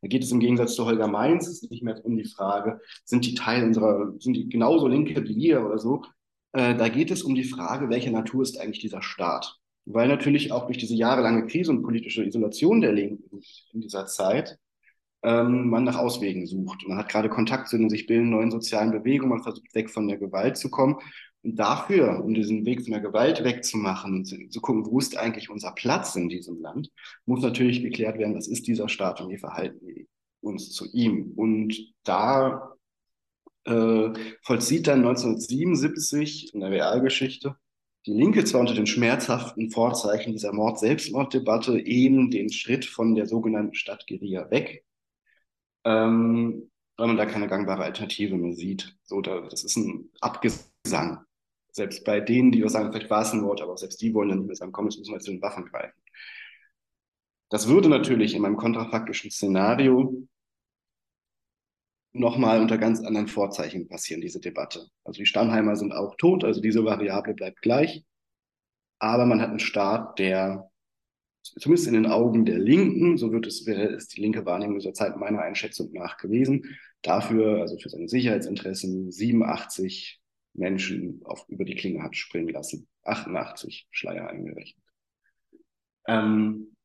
Speaker 4: Da geht es im Gegensatz zu Holger Mainz nicht mehr um die Frage, sind die Teil unserer, sind die genauso Linke wie wir oder so? Äh, da geht es um die Frage, welcher Natur ist eigentlich dieser Staat? Weil natürlich auch durch diese jahrelange Krise und politische Isolation der Linken in dieser Zeit ähm, man nach Auswegen sucht. Man hat gerade Kontakt zu den sich bildenden neuen sozialen Bewegungen, man versucht weg von der Gewalt zu kommen. Und dafür, um diesen Weg von der Gewalt wegzumachen und zu, zu gucken, wo ist eigentlich unser Platz in diesem Land, muss natürlich geklärt werden, was ist dieser Staat und wie verhalten wir uns zu ihm. Und da äh, vollzieht dann 1977 in der Realgeschichte die Linke zwar unter den schmerzhaften Vorzeichen dieser Mord-Selbstmord-Debatte eben den Schritt von der sogenannten Stadt Geria weg, ähm, weil man da keine gangbare Alternative mehr sieht. So, da, das ist ein Abgesang. Selbst bei denen, die sagen, vielleicht war es ein Wort, aber auch selbst die wollen dann nicht mehr sagen, komm, jetzt müssen wir zu den Waffen greifen. Das würde natürlich in meinem kontrafaktischen Szenario nochmal unter ganz anderen Vorzeichen passieren, diese Debatte. Also die Stammheimer sind auch tot, also diese Variable bleibt gleich. Aber man hat einen Staat, der zumindest in den Augen der Linken, so wird es, wäre die linke Wahrnehmung dieser Zeit meiner Einschätzung nach gewesen, dafür, also für seine Sicherheitsinteressen, 87 Menschen auf, über die Klinge hat springen lassen. 88 Schleier eingerechnet. Ähm,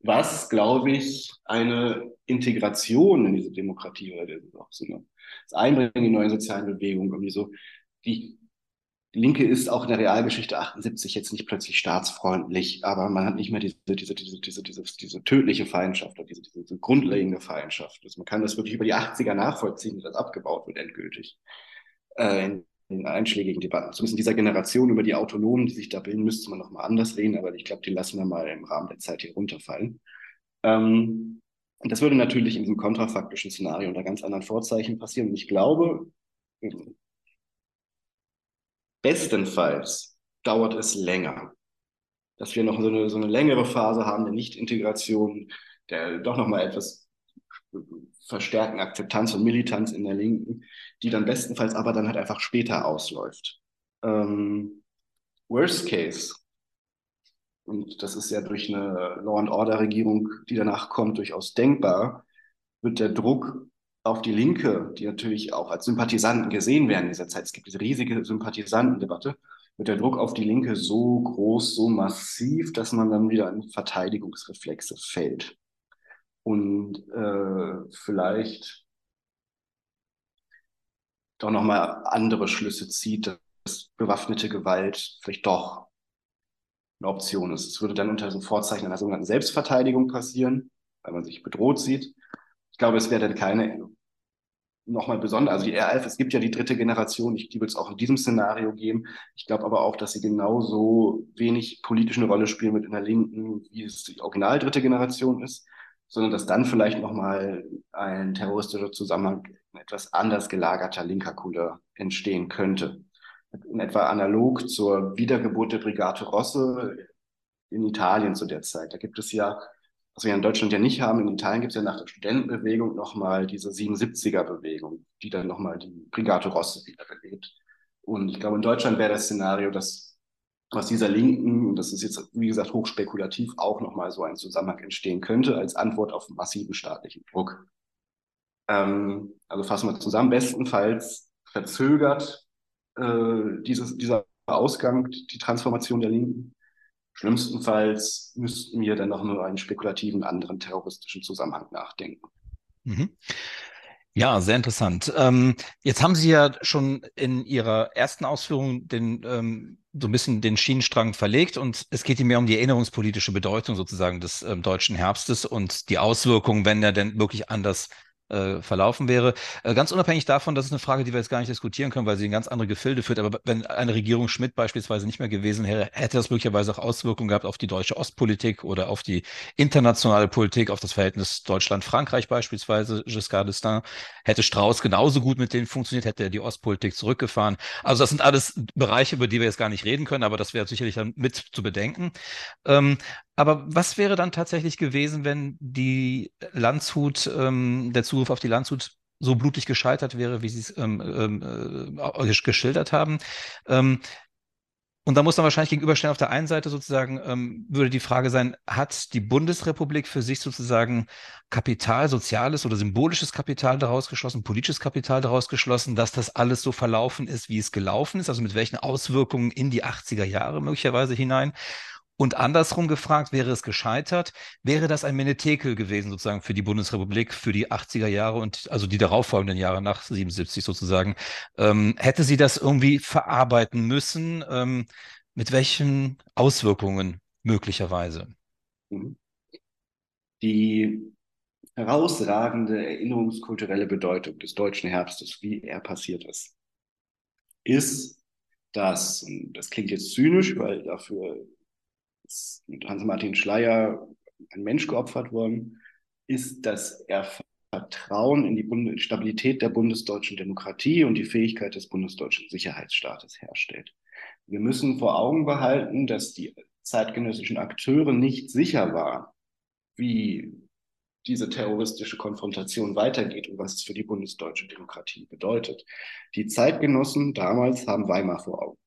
Speaker 4: was, glaube ich, eine Integration in diese Demokratie oder so das Einbringen in die neue sozialen Bewegungen, irgendwie so, die Linke ist auch in der Realgeschichte 78 jetzt nicht plötzlich staatsfreundlich, aber man hat nicht mehr diese, diese, diese, diese, diese, diese tödliche Feindschaft oder diese, diese, grundlegende Feindschaft. Also man kann das wirklich über die 80er nachvollziehen, wie das abgebaut wird endgültig. Äh, in, in einschlägigen Debatten. Zumindest in dieser Generation über die Autonomen, die sich da bilden, müsste man nochmal anders reden, aber ich glaube, die lassen wir mal im Rahmen der Zeit hier runterfallen. Ähm, das würde natürlich in diesem kontrafaktischen Szenario unter ganz anderen Vorzeichen passieren. Und ich glaube, Bestenfalls dauert es länger, dass wir noch so eine, so eine längere Phase haben der Nicht-Integration, der doch nochmal etwas verstärken Akzeptanz und Militanz in der Linken, die dann bestenfalls aber dann halt einfach später ausläuft. Ähm, worst Case, und das ist ja durch eine Law-and-Order-Regierung, die danach kommt, durchaus denkbar, wird der Druck auf die Linke, die natürlich auch als Sympathisanten gesehen werden in dieser Zeit, es gibt diese riesige Sympathisantendebatte, wird der Druck auf die Linke so groß, so massiv, dass man dann wieder in Verteidigungsreflexe fällt. Und äh, vielleicht doch nochmal andere Schlüsse zieht, dass bewaffnete Gewalt vielleicht doch eine Option ist. Es würde dann unter so Vorzeichen einer sogenannten Selbstverteidigung passieren, weil man sich bedroht sieht. Ich glaube, es wäre dann keine nochmal besonders. Also die R11, es gibt ja die dritte Generation, ich, die wird es auch in diesem Szenario geben. Ich glaube aber auch, dass sie genauso wenig politisch eine Rolle spielen mit in der Linken, wie es die original dritte Generation ist, sondern dass dann vielleicht nochmal ein terroristischer Zusammenhang etwas anders gelagerter linker Couleur entstehen könnte. In etwa analog zur Wiedergeburt der Brigade Rosse in Italien zu der Zeit. Da gibt es ja, was wir in Deutschland ja nicht haben, in Italien gibt es ja nach der Studentenbewegung nochmal diese 77er-Bewegung, die dann nochmal die Brigate Rosse wieder belebt. Und ich glaube, in Deutschland wäre das Szenario, dass aus dieser Linken, und das ist jetzt, wie gesagt, hochspekulativ, auch nochmal so ein Zusammenhang entstehen könnte als Antwort auf massiven staatlichen Druck. Ähm, also fassen wir zusammen, bestenfalls verzögert äh, dieses, dieser Ausgang die Transformation der Linken. Schlimmstenfalls müssten wir dann noch nur einen spekulativen anderen terroristischen Zusammenhang nachdenken.
Speaker 3: Mhm. Ja, sehr interessant. Ähm, jetzt haben Sie ja schon in Ihrer ersten Ausführung den, ähm, so ein bisschen den Schienenstrang verlegt und es geht Ihnen mehr um die erinnerungspolitische Bedeutung sozusagen des ähm, deutschen Herbstes und die Auswirkungen, wenn er denn wirklich anders äh, verlaufen wäre. Äh, ganz unabhängig davon, das ist eine Frage, die wir jetzt gar nicht diskutieren können, weil sie in ganz andere Gefilde führt. Aber wenn eine Regierung Schmidt beispielsweise nicht mehr gewesen wäre, hätte das möglicherweise auch Auswirkungen gehabt auf die deutsche Ostpolitik oder auf die internationale Politik, auf das Verhältnis Deutschland-Frankreich beispielsweise, Giscard d'Estaing. Hätte Strauß genauso gut mit denen funktioniert, hätte er die Ostpolitik zurückgefahren. Also das sind alles Bereiche, über die wir jetzt gar nicht reden können, aber das wäre sicherlich dann mit zu bedenken. Ähm, aber was wäre dann tatsächlich gewesen, wenn die Landshut, ähm, der Zugriff auf die Landshut so blutig gescheitert wäre, wie Sie es ähm, ähm, äh, geschildert haben? Ähm, und da muss man wahrscheinlich gegenüberstellen, auf der einen Seite sozusagen ähm, würde die Frage sein, hat die Bundesrepublik für sich sozusagen Kapital, soziales oder symbolisches Kapital daraus geschlossen, politisches Kapital daraus geschlossen, dass das alles so verlaufen ist, wie es gelaufen ist, also mit welchen Auswirkungen in die 80er Jahre möglicherweise hinein? Und andersrum gefragt, wäre es gescheitert, wäre das ein Menetekel gewesen sozusagen für die Bundesrepublik für die 80er Jahre und also die darauffolgenden Jahre nach 77 sozusagen. Ähm, hätte sie das irgendwie verarbeiten müssen? Ähm, mit welchen Auswirkungen möglicherweise?
Speaker 4: Mhm. Die herausragende erinnerungskulturelle Bedeutung des deutschen Herbstes, wie er passiert ist, ist, dass, und das klingt jetzt zynisch, weil dafür mit Hans-Martin Schleier ein Mensch geopfert worden, ist, dass er Vertrauen in die Bund Stabilität der bundesdeutschen Demokratie und die Fähigkeit des bundesdeutschen Sicherheitsstaates herstellt. Wir müssen vor Augen behalten, dass die zeitgenössischen Akteure nicht sicher waren, wie diese terroristische Konfrontation weitergeht und was es für die bundesdeutsche Demokratie bedeutet. Die Zeitgenossen damals haben Weimar vor Augen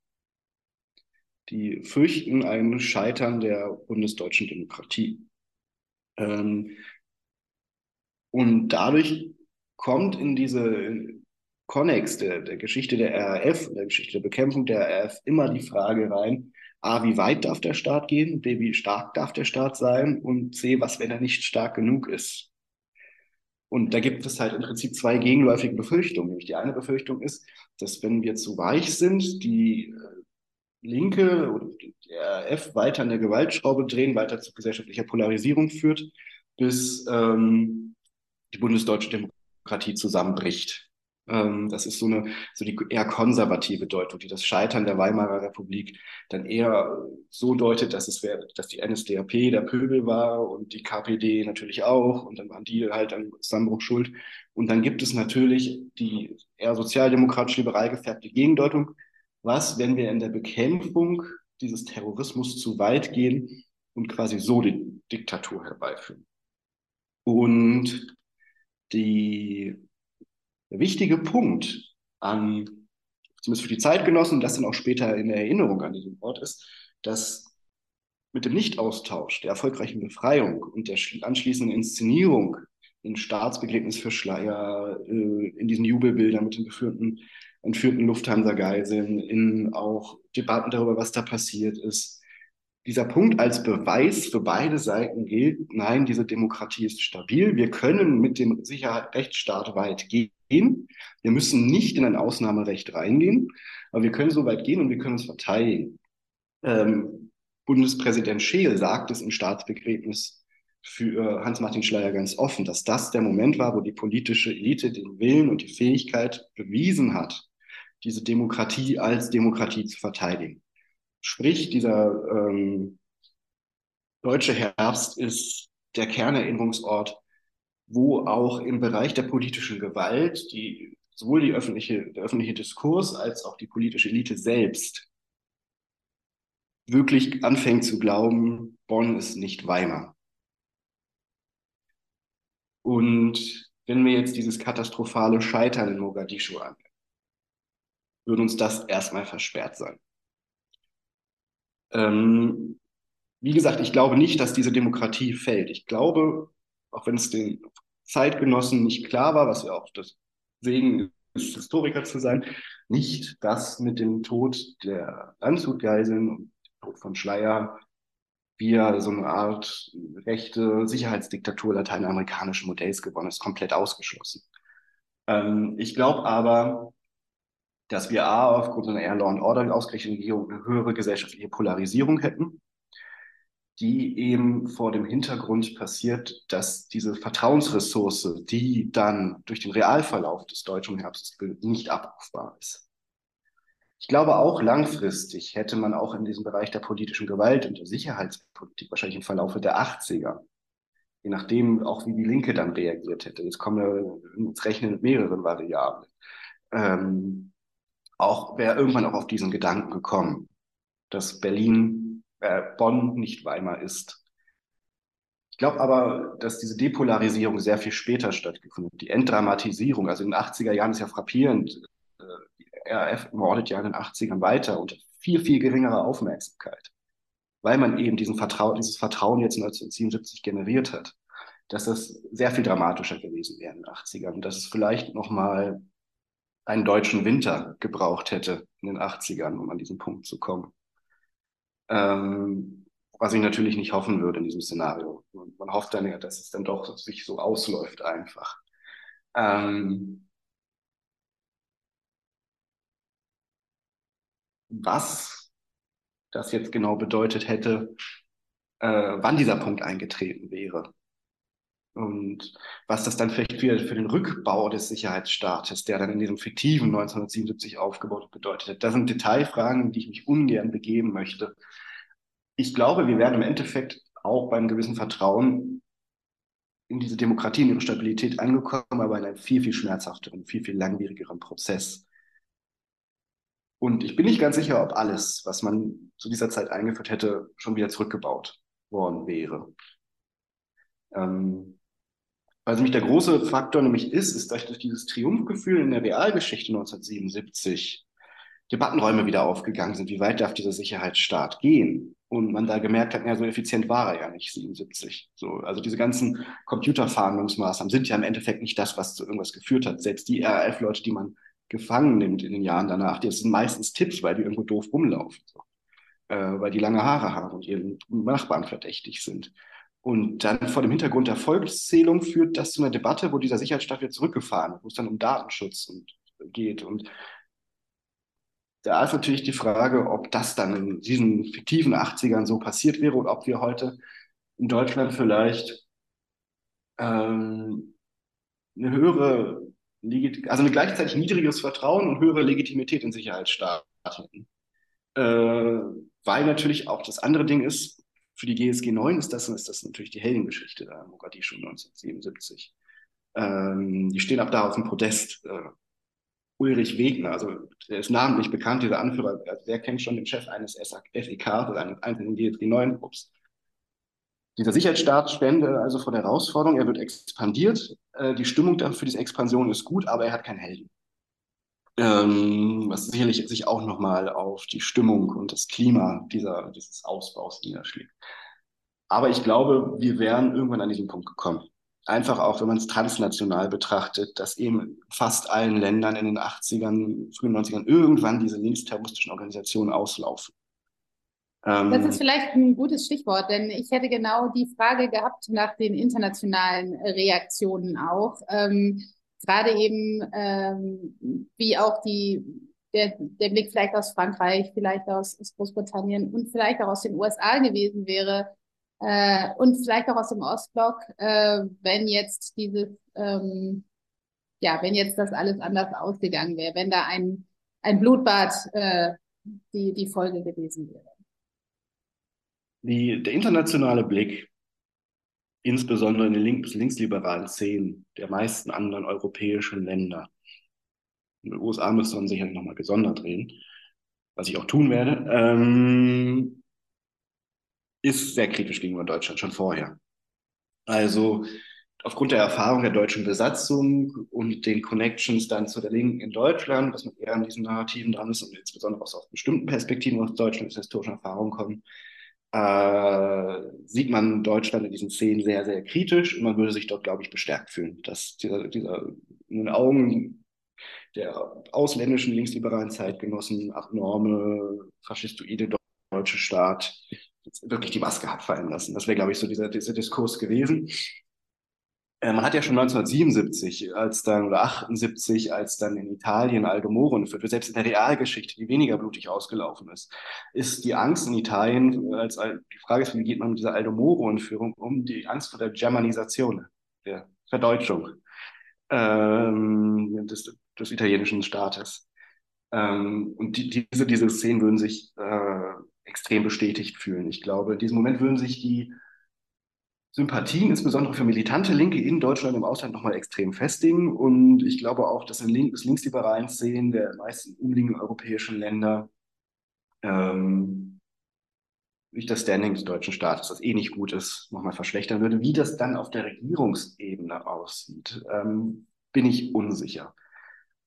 Speaker 4: die fürchten ein Scheitern der bundesdeutschen Demokratie. Ähm, und dadurch kommt in diese Konnex der, der Geschichte der RAF, der Geschichte der Bekämpfung der RAF immer die Frage rein, A, wie weit darf der Staat gehen? B, wie stark darf der Staat sein? Und C, was, wenn er nicht stark genug ist? Und da gibt es halt im Prinzip zwei gegenläufige Befürchtungen. Nämlich die eine Befürchtung ist, dass wenn wir zu weich sind, die Linke oder der RF weiter an der Gewaltschraube drehen, weiter zu gesellschaftlicher Polarisierung führt, bis ähm, die bundesdeutsche Demokratie zusammenbricht. Ähm, das ist so eine so die eher konservative Deutung, die das Scheitern der Weimarer Republik dann eher so deutet, dass es wäre, dass die NSDAP der Pöbel war und die KPD natürlich auch und dann waren die halt am Zusammenbruch schuld. Und dann gibt es natürlich die eher sozialdemokratisch-liberal gefärbte Gegendeutung, was, wenn wir in der Bekämpfung dieses Terrorismus zu weit gehen und quasi so die Diktatur herbeiführen. Und die, der wichtige Punkt an, zumindest für die Zeitgenossen, das dann auch später in Erinnerung an diesen Ort ist, dass mit dem Nichtaustausch, der erfolgreichen Befreiung und der anschließenden Inszenierung in Staatsbegräbnis für Schleier, äh, in diesen Jubelbildern mit den geführten entführten Lufthansa-Geiseln, in auch Debatten darüber, was da passiert ist. Dieser Punkt als Beweis für beide Seiten gilt, nein, diese Demokratie ist stabil. Wir können mit dem Sicherheit Rechtsstaat weit gehen. Wir müssen nicht in ein Ausnahmerecht reingehen, aber wir können so weit gehen und wir können uns verteidigen. Ähm, Bundespräsident Scheel sagt es im Staatsbegräbnis für Hans-Martin Schleier ganz offen, dass das der Moment war, wo die politische Elite den Willen und die Fähigkeit bewiesen hat, diese Demokratie als Demokratie zu verteidigen. Sprich, dieser ähm, deutsche Herbst ist der Kernerinnerungsort, wo auch im Bereich der politischen Gewalt die, sowohl die öffentliche, der öffentliche Diskurs als auch die politische Elite selbst wirklich anfängt zu glauben, Bonn ist nicht Weimar. Und wenn wir jetzt dieses katastrophale Scheitern in Mogadischu an, würde uns das erstmal versperrt sein. Ähm, wie gesagt, ich glaube nicht, dass diese Demokratie fällt. Ich glaube, auch wenn es den Zeitgenossen nicht klar war, was ja auch das Segen ist, Historiker zu sein, nicht, dass mit dem Tod der Landshutgeiseln und dem Tod von Schleier wir so eine Art rechte Sicherheitsdiktatur lateinamerikanischen Modells gewonnen ist, komplett ausgeschlossen. Ähm, ich glaube aber, dass wir A, aufgrund einer eher Law and Order ausgerichteten Regierung eine höhere gesellschaftliche Polarisierung hätten, die eben vor dem Hintergrund passiert, dass diese Vertrauensressource, die dann durch den Realverlauf des deutschen Herbstes nicht abrufbar ist. Ich glaube auch langfristig hätte man auch in diesem Bereich der politischen Gewalt und der Sicherheitspolitik wahrscheinlich im Verlauf der 80er, je nachdem auch wie die Linke dann reagiert hätte, jetzt kommen wir ins Rechnen mit mehreren Variablen, ähm, auch wäre irgendwann auch auf diesen Gedanken gekommen, dass Berlin, äh, Bonn nicht Weimar ist. Ich glaube aber, dass diese Depolarisierung sehr viel später stattgefunden hat. Die Entdramatisierung, also in den 80er Jahren ist ja frappierend. Äh, die RAF mordet ja in den 80ern weiter unter viel, viel geringerer Aufmerksamkeit, weil man eben diesen Vertrauen, dieses Vertrauen jetzt 1977 generiert hat, dass das sehr viel dramatischer gewesen wäre in den 80ern und dass es vielleicht nochmal einen deutschen Winter gebraucht hätte in den 80ern, um an diesen Punkt zu kommen. Ähm, was ich natürlich nicht hoffen würde in diesem Szenario. Man hofft dann ja, dass es dann doch sich so ausläuft einfach. Ähm, was das jetzt genau bedeutet hätte, äh, wann dieser Punkt eingetreten wäre. Und was das dann vielleicht für, für den Rückbau des Sicherheitsstaates, der dann in diesem fiktiven 1977 aufgebaut bedeutet hat, das sind Detailfragen, die ich mich ungern begeben möchte. Ich glaube, wir werden im Endeffekt auch beim gewissen Vertrauen in diese Demokratie, in ihre Stabilität angekommen, aber in einem viel, viel schmerzhafteren, viel, viel langwierigeren Prozess. Und ich bin nicht ganz sicher, ob alles, was man zu dieser Zeit eingeführt hätte, schon wieder zurückgebaut worden wäre. Ähm, also nämlich der große Faktor nämlich ist, ist, dass durch dieses Triumphgefühl in der Realgeschichte 1977 Debattenräume wieder aufgegangen sind, wie weit darf dieser Sicherheitsstaat gehen? Und man da gemerkt hat, ja, so effizient war er ja nicht, 77. So, also diese ganzen Computerfahndungsmaßnahmen sind ja im Endeffekt nicht das, was zu irgendwas geführt hat. Selbst die RAF-Leute, die man gefangen nimmt in den Jahren danach, die sind meistens Tipps, weil die irgendwo doof rumlaufen. So. Äh, weil die lange Haare haben und ihren Nachbarn verdächtig sind. Und dann vor dem Hintergrund der Volkszählung führt das zu einer Debatte, wo dieser Sicherheitsstaat wieder zurückgefahren wird, wo es dann um Datenschutz und, geht. Und da ist natürlich die Frage, ob das dann in diesen fiktiven 80ern so passiert wäre und ob wir heute in Deutschland vielleicht ähm, eine höhere, also ein gleichzeitig niedriges Vertrauen und höhere Legitimität in Sicherheitsstaat hätten. Äh, weil natürlich auch das andere Ding ist, für die GSG 9 ist das, ist das natürlich die Heldengeschichte da in Mogadischu 1977. Ähm, die stehen ab da auf dem Podest. Äh, Ulrich Wegner, also der ist namentlich bekannt, dieser Anführer, also der kennt schon den Chef eines SEK, also eines einzelnen GSG 9 Ups. Dieser Sicherheitsstaat stände also vor der Herausforderung, er wird expandiert. Äh, die Stimmung für diese Expansion ist gut, aber er hat keinen Helden. Ähm, was sicherlich sich auch nochmal auf die Stimmung und das Klima dieser, dieses Ausbaus niederschlägt. Aber ich glaube, wir wären irgendwann an diesen Punkt gekommen. Einfach auch, wenn man es transnational betrachtet, dass eben fast allen Ländern in den 80ern, frühen 90ern irgendwann diese linksterroristischen Organisationen auslaufen.
Speaker 2: Ähm, das ist vielleicht ein gutes Stichwort, denn ich hätte genau die Frage gehabt nach den internationalen Reaktionen auch. Ähm, gerade eben ähm, wie auch die, der, der Blick vielleicht aus Frankreich, vielleicht aus, aus Großbritannien und vielleicht auch aus den USA gewesen wäre äh, und vielleicht auch aus dem Ostblock, äh, wenn jetzt dieses, ähm, ja, wenn jetzt das alles anders ausgegangen wäre, wenn da ein, ein Blutbad äh, die, die Folge gewesen wäre.
Speaker 4: Die, der internationale Blick insbesondere in den link bis linksliberalen Szenen der meisten anderen europäischen Länder. In den USA müsste man sicherlich nochmal gesondert reden, was ich auch tun werde. Ähm, ist sehr kritisch gegenüber Deutschland, schon vorher. Also aufgrund der Erfahrung der deutschen Besatzung und den Connections dann zu der Linken in Deutschland, was man eher an diesen Narrativen dran ist und insbesondere auch aus bestimmten Perspektiven aus Deutschland, aus historischen Erfahrungen kommen, äh, sieht man Deutschland in diesen Szenen sehr, sehr kritisch und man würde sich dort, glaube ich, bestärkt fühlen, dass dieser, dieser in den Augen der ausländischen linksliberalen Zeitgenossen abnorme, faschistoide deutsche Staat wirklich die Maske hat fallen lassen. Das wäre, glaube ich, so dieser, dieser Diskurs gewesen. Äh, man hat ja schon 1977, als dann, oder 78, als dann in Italien Aldo Moro entführt wird, selbst in der Realgeschichte, die weniger blutig ausgelaufen ist, ist die Angst in Italien, als die Frage ist, wie geht man mit dieser Aldo Moro-Entführung um, die Angst vor der Germanisation, der Verdeutschung ähm, des, des italienischen Staates. Ähm, und die, diese, diese Szenen würden sich äh, extrem bestätigt fühlen. Ich glaube, in diesem Moment würden sich die Sympathien, insbesondere für militante Linke in Deutschland und im Ausland, nochmal extrem festigen. Und ich glaube auch, dass in link des linksliberalen Szenen der meisten umliegenden europäischen Länder ähm, durch das Standing des deutschen Staates, das eh nicht gut ist, nochmal verschlechtern würde. Wie das dann auf der Regierungsebene aussieht, ähm, bin ich unsicher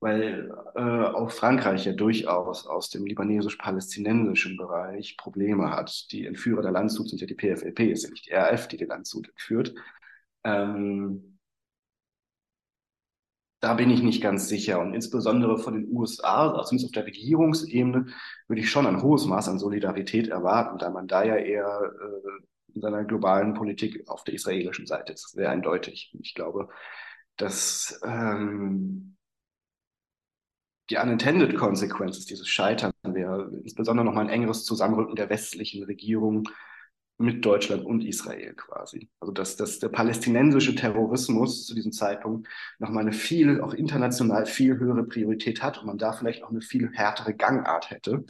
Speaker 4: weil äh, auch Frankreich ja durchaus aus dem libanesisch-palästinensischen Bereich Probleme hat. Die Entführer der Landshut sind ja die PFLP, ist ja nicht die RF, die die Landshut entführt. Ähm, da bin ich nicht ganz sicher. Und insbesondere von den USA, also zumindest auf der Regierungsebene, würde ich schon ein hohes Maß an Solidarität erwarten, da man da ja eher äh, in seiner globalen Politik auf der israelischen Seite ist. Sehr eindeutig. Ich glaube, dass ähm, die unintended consequences dieses Scheitern wäre insbesondere nochmal ein engeres Zusammenrücken der westlichen Regierung mit Deutschland und Israel quasi. Also dass, dass der palästinensische Terrorismus zu diesem Zeitpunkt nochmal eine viel, auch international viel höhere Priorität hat und man da vielleicht auch eine viel härtere Gangart hätte.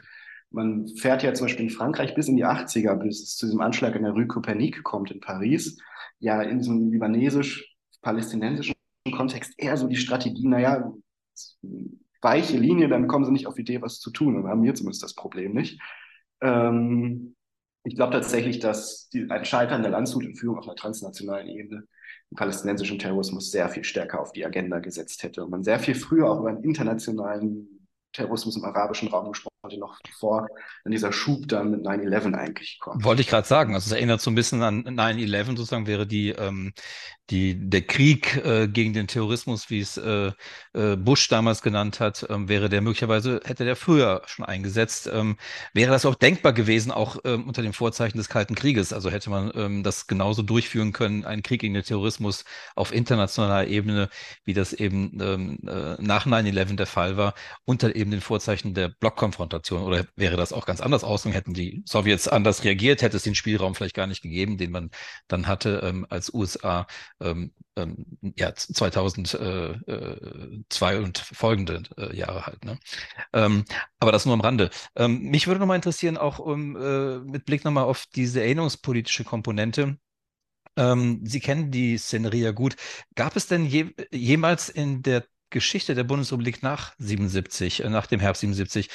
Speaker 4: Man fährt ja zum Beispiel in Frankreich bis in die 80er, bis es zu diesem Anschlag in der Rue Copernic kommt in Paris, ja in diesem libanesisch-palästinensischen Kontext eher so die Strategie, naja, weiche Linie, dann kommen sie nicht auf die Idee, was zu tun. Und haben wir zumindest das Problem nicht. Ähm, ich glaube tatsächlich, dass die, ein Scheitern der Landshut-Entführung auf einer transnationalen Ebene den palästinensischen Terrorismus sehr viel stärker auf die Agenda gesetzt hätte und man sehr viel früher auch über einen internationalen Terrorismus im arabischen Raum gesprochen hatte, noch bevor dann dieser Schub dann mit 9-11 eigentlich kommt.
Speaker 3: Wollte ich gerade sagen, also es erinnert so ein bisschen an 9-11 sozusagen, wäre die, ähm, die, der Krieg äh, gegen den Terrorismus, wie es äh, äh, Bush damals genannt hat, ähm, wäre der möglicherweise, hätte der früher schon eingesetzt. Ähm, wäre das auch denkbar gewesen, auch ähm, unter dem Vorzeichen des Kalten Krieges? Also hätte man ähm, das genauso durchführen können, einen Krieg gegen den Terrorismus auf internationaler Ebene, wie das eben ähm, äh, nach 9-11 der Fall war, unter eben den Vorzeichen der Blockkonfrontation? Oder wäre das auch ganz anders ausgegangen? Hätten die Sowjets anders reagiert? Hätte es den Spielraum vielleicht gar nicht gegeben, den man dann hatte ähm, als USA ähm, ähm, ja, 2002 äh, und folgende äh, Jahre halt. Ne? Ähm, aber das nur am Rande. Ähm, mich würde nochmal interessieren, auch um, äh, mit Blick nochmal auf diese erinnerungspolitische Komponente. Ähm, Sie kennen die Szenerie ja gut. Gab es denn je, jemals in der Geschichte der Bundesrepublik nach 77, äh, nach dem Herbst 77,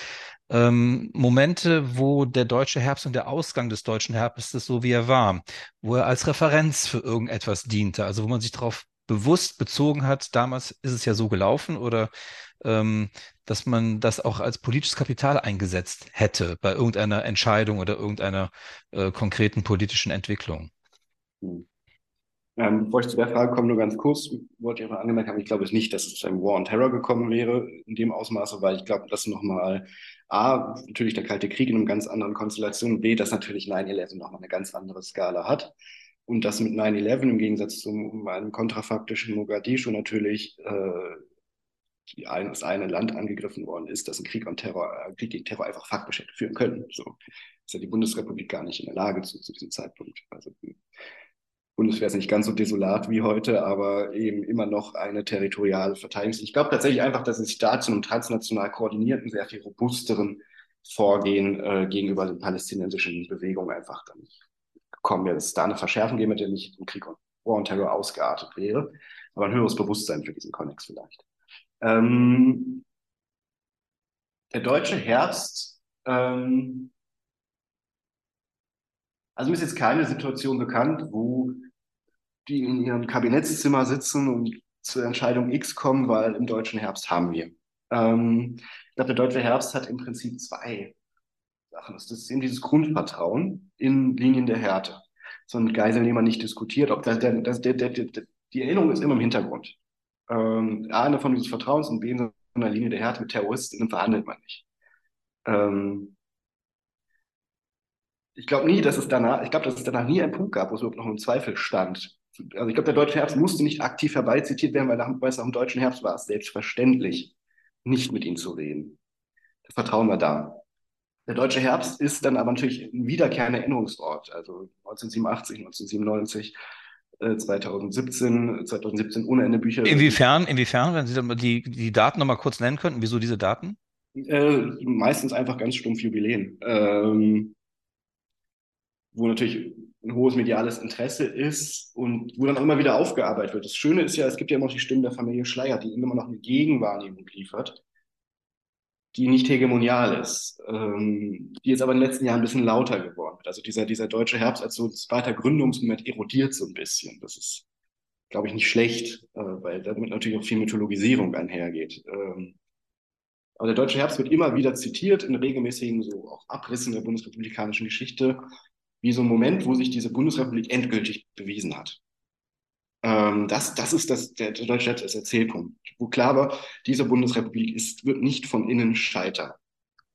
Speaker 3: ähm, Momente, wo der deutsche Herbst und der Ausgang des deutschen Herbstes so wie er war, wo er als Referenz für irgendetwas diente, also wo man sich darauf bewusst bezogen hat, damals ist es ja so gelaufen oder ähm, dass man das auch als politisches Kapital eingesetzt hätte bei irgendeiner Entscheidung oder irgendeiner äh, konkreten politischen Entwicklung.
Speaker 4: Hm. Ähm, bevor ich zu der Frage komme, nur ganz kurz, wollte ich auch angemerkt haben, ich glaube nicht, dass es zu einem War on Terror gekommen wäre in dem Ausmaße, weil ich glaube, dass nochmal A, natürlich der Kalte Krieg in einer ganz anderen Konstellation, B, dass natürlich 9-11 nochmal eine ganz andere Skala hat und dass mit 9-11 im Gegensatz zu einem kontrafaktischen Mogadischu natürlich äh, ein, das eine Land angegriffen worden ist, das einen Krieg, an Terror, äh, Krieg gegen Terror einfach faktisch hätte führen können. So ist ja die Bundesrepublik gar nicht in der Lage zu, zu diesem Zeitpunkt. Also Bundeswehr ist nicht ganz so desolat wie heute, aber eben immer noch eine territoriale Verteidigung. Ich glaube tatsächlich einfach, dass es da zu einem transnational koordinierten, sehr viel robusteren Vorgehen äh, gegenüber den palästinensischen Bewegungen einfach dann gekommen wäre. Dass es da eine Verschärfung geben, mit der nicht im Krieg und War und Terror ausgeartet wäre, aber ein höheres Bewusstsein für diesen Konnex vielleicht. Ähm, der deutsche Herbst ähm, Also mir ist jetzt keine Situation bekannt, wo die in ihrem Kabinettszimmer sitzen und zur Entscheidung X kommen, weil im deutschen Herbst haben wir. Ähm, ich glaube, der deutsche Herbst hat im Prinzip zwei Sachen. Das ist eben dieses Grundvertrauen in Linien der Härte. So ein Geiselnehmer nicht diskutiert, ob das, der, das, der, der, die Erinnerung ist immer im Hintergrund. Ähm, A, eine Form dieses Vertrauens und B, in einer Linie der Härte mit Terroristen verhandelt man nicht. Ähm, ich glaube nie, dass es danach, ich glaube, dass es danach nie einen Punkt gab, wo es überhaupt noch im Zweifel stand. Also ich glaube, der deutsche Herbst musste nicht aktiv herbeizitiert werden, weil, nach, weil es dem deutschen Herbst war es selbstverständlich, nicht mit ihm zu reden. Das Vertrauen war da. Der deutsche Herbst ist dann aber natürlich ein wiederkehrender Erinnerungsort. Also 1987, 1997, 2017, 2017 ohne Ende Bücher.
Speaker 3: Inwiefern, inwiefern, wenn Sie die, die Daten nochmal kurz nennen könnten, wieso diese Daten?
Speaker 4: Äh, meistens einfach ganz stumpf Jubiläen. Ähm, wo natürlich ein hohes mediales Interesse ist und wo dann auch immer wieder aufgearbeitet wird. Das Schöne ist ja, es gibt ja immer noch die Stimme der Familie Schleier, die immer noch eine Gegenwahrnehmung liefert, die nicht hegemonial ist, ähm, die jetzt aber in den letzten Jahren ein bisschen lauter geworden wird. Also dieser, dieser deutsche Herbst als so zweiter Gründungsmoment erodiert so ein bisschen. Das ist, glaube ich, nicht schlecht, äh, weil damit natürlich auch viel Mythologisierung einhergeht. Ähm, aber der deutsche Herbst wird immer wieder zitiert in regelmäßigen so auch Abrissen der bundesrepublikanischen Geschichte wie so ein Moment, wo sich diese Bundesrepublik endgültig bewiesen hat. Ähm, das, das ist das, der, der deutsche Erzählpunkt, wo klar war, diese Bundesrepublik ist, wird nicht von innen scheitern.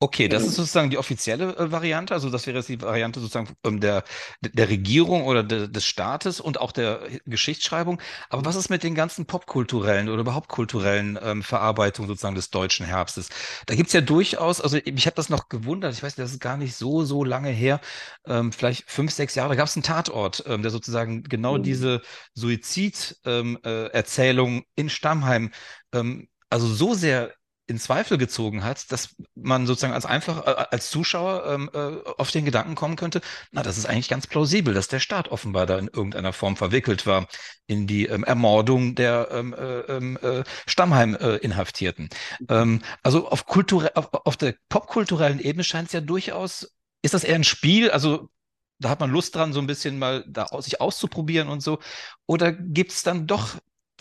Speaker 3: Okay, das ist sozusagen die offizielle äh, Variante. Also das wäre jetzt die Variante sozusagen ähm, der, der Regierung oder de, des Staates und auch der Geschichtsschreibung. Aber was ist mit den ganzen popkulturellen oder überhaupt kulturellen ähm, Verarbeitungen sozusagen des deutschen Herbstes? Da gibt's ja durchaus, also ich habe das noch gewundert, ich weiß, das ist gar nicht so, so lange her, ähm, vielleicht fünf, sechs Jahre, da gab es einen Tatort, ähm, der sozusagen genau mhm. diese Suizid-Erzählung ähm, äh, in Stammheim ähm, also so sehr in Zweifel gezogen hat, dass man sozusagen als einfach äh, als Zuschauer ähm, äh, auf den Gedanken kommen könnte, na, das ist eigentlich ganz plausibel, dass der Staat offenbar da in irgendeiner Form verwickelt war in die ähm, Ermordung der ähm, äh, ähm, äh, Stammheim-Inhaftierten. Ähm, also auf, Kultur auf, auf der popkulturellen Ebene scheint es ja durchaus, ist das eher ein Spiel, also da hat man Lust dran, so ein bisschen mal da sich auszuprobieren und so. Oder gibt es dann doch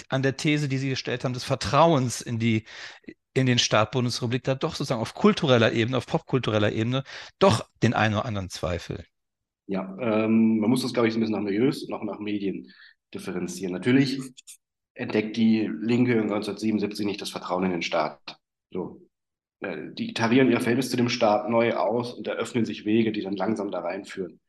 Speaker 3: an der These, die Sie gestellt haben, des Vertrauens in die, in den Staat Bundesrepublik da doch sozusagen auf kultureller Ebene, auf popkultureller Ebene doch den einen oder anderen Zweifel.
Speaker 4: Ja, ähm, man muss das, glaube ich, ein bisschen nach Milieus und auch nach Medien differenzieren. Natürlich entdeckt die Linke 1977 nicht das Vertrauen in den Staat. So. Äh, die tarieren ihr Verhältnis zu dem Staat neu aus und eröffnen sich Wege, die dann langsam da reinführen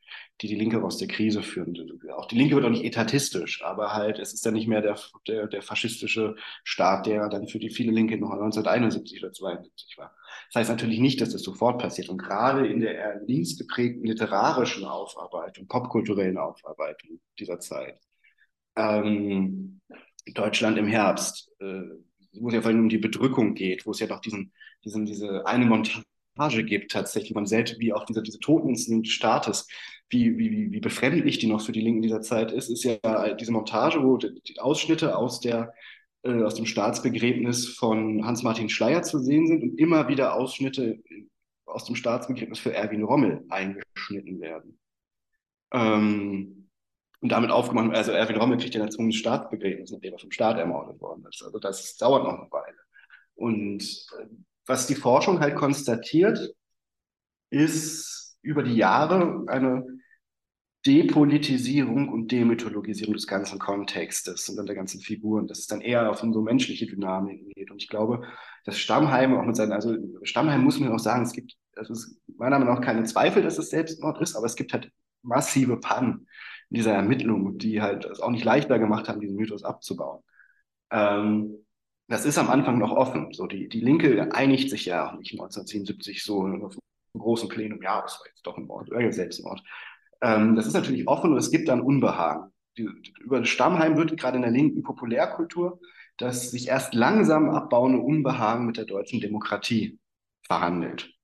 Speaker 4: die die Linke aus der Krise führen. Auch die Linke wird auch nicht etatistisch, aber halt, es ist dann nicht mehr der, der, der faschistische Staat, der dann für die viele Linke noch 1971 oder 72 war. Das heißt natürlich nicht, dass das sofort passiert. Und gerade in der eher linksgeprägten literarischen Aufarbeitung, popkulturellen Aufarbeitung dieser Zeit, ähm, Deutschland im Herbst, äh, wo es ja vor allem um die Bedrückung geht, wo es ja doch diesen, diesen, diese eine Montage gibt tatsächlich, man selbst wie auch diese, diese Toteninstinkt des Staates, wie, wie, wie befremdlich die noch für die Linken dieser Zeit ist, ist ja diese Montage, wo die Ausschnitte aus der äh, aus dem Staatsbegräbnis von Hans-Martin Schleyer zu sehen sind und immer wieder Ausschnitte aus dem Staatsbegräbnis für Erwin Rommel eingeschnitten werden. Ähm, und damit aufgemacht, also Erwin Rommel kriegt ja ein erzwungenes Staatsbegräbnis, nachdem er vom Staat ermordet worden ist. Also das dauert noch eine Weile. Und äh, was die Forschung halt konstatiert, ist über die Jahre eine Depolitisierung und Demythologisierung des ganzen Kontextes und dann der ganzen Figuren, dass es dann eher auf so menschliche Dynamiken geht. Und ich glaube, dass Stammheim auch mit seinen, also Stammheim muss man auch sagen, es gibt, also es ist meiner Meinung nach keine Zweifel, dass es Selbstmord ist, aber es gibt halt massive Pannen in dieser Ermittlung, die halt es auch nicht leichter gemacht haben, diesen Mythos abzubauen. Ähm, das ist am Anfang noch offen. So die, die Linke einigt sich ja auch nicht 1977 so auf einem großen Plenum, ja, das war jetzt doch ein Mord, oder Selbstmord. Ähm, das ist natürlich offen und es gibt dann Unbehagen. Die, über Stammheim wird gerade in der linken Populärkultur das sich erst langsam abbauende Unbehagen mit der deutschen Demokratie verhandelt.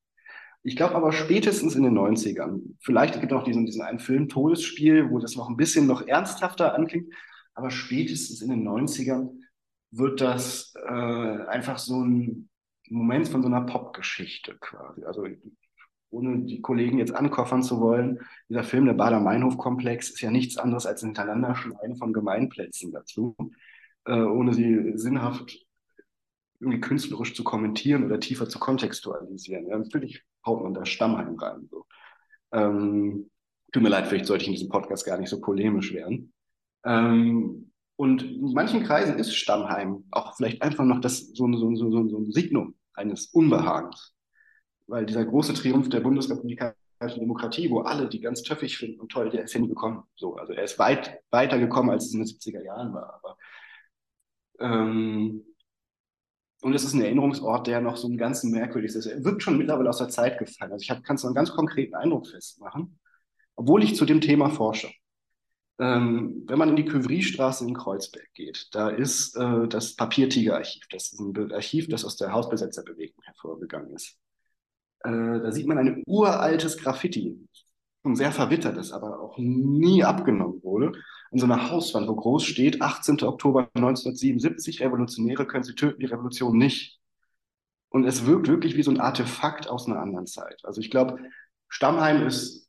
Speaker 4: Ich glaube aber spätestens in den 90ern, vielleicht gibt es noch diesen, diesen einen Film Todesspiel, wo das noch ein bisschen noch ernsthafter anklingt, aber spätestens in den 90ern wird das äh, einfach so ein Moment von so einer Popgeschichte quasi. Also ohne die Kollegen jetzt ankoffern zu wollen, dieser Film, der Bader-Meinhof-Komplex, ist ja nichts anderes als ein Hintereinanderschneiden von Gemeinplätzen dazu, äh, ohne sie sinnhaft irgendwie künstlerisch zu kommentieren oder tiefer zu kontextualisieren. Ja, natürlich haut man da Stammheim rein. So. Ähm, tut mir leid, vielleicht sollte ich in diesem Podcast gar nicht so polemisch werden. Ähm, und in manchen Kreisen ist Stammheim auch vielleicht einfach noch das, so, so, so, so ein Signum eines Unbehagens. Weil dieser große Triumph der bundesrepublikanischen Demokratie, wo alle die ganz töffig finden und toll, der ist hingekommen. So, also er ist weit weiter gekommen, als es in den 70er Jahren war. Aber, ähm, und es ist ein Erinnerungsort, der noch so ein ganz merkwürdig ist. Er wirkt schon mittlerweile aus der Zeit gefallen. Also ich kann es einen ganz konkreten Eindruck festmachen, obwohl ich zu dem Thema forsche. Ähm, wenn man in die Küvriestraße in Kreuzberg geht, da ist äh, das Papiertigerarchiv. Das ist ein Archiv, das aus der Hausbesetzerbewegung hervorgegangen ist. Äh, da sieht man ein uraltes Graffiti, ein sehr verwittertes, aber auch nie abgenommen wurde, an so einer Hauswand, wo groß steht, 18. Oktober 1977, Revolutionäre können sie töten, die Revolution nicht. Und es wirkt wirklich wie so ein Artefakt aus einer anderen Zeit. Also ich glaube, Stammheim ist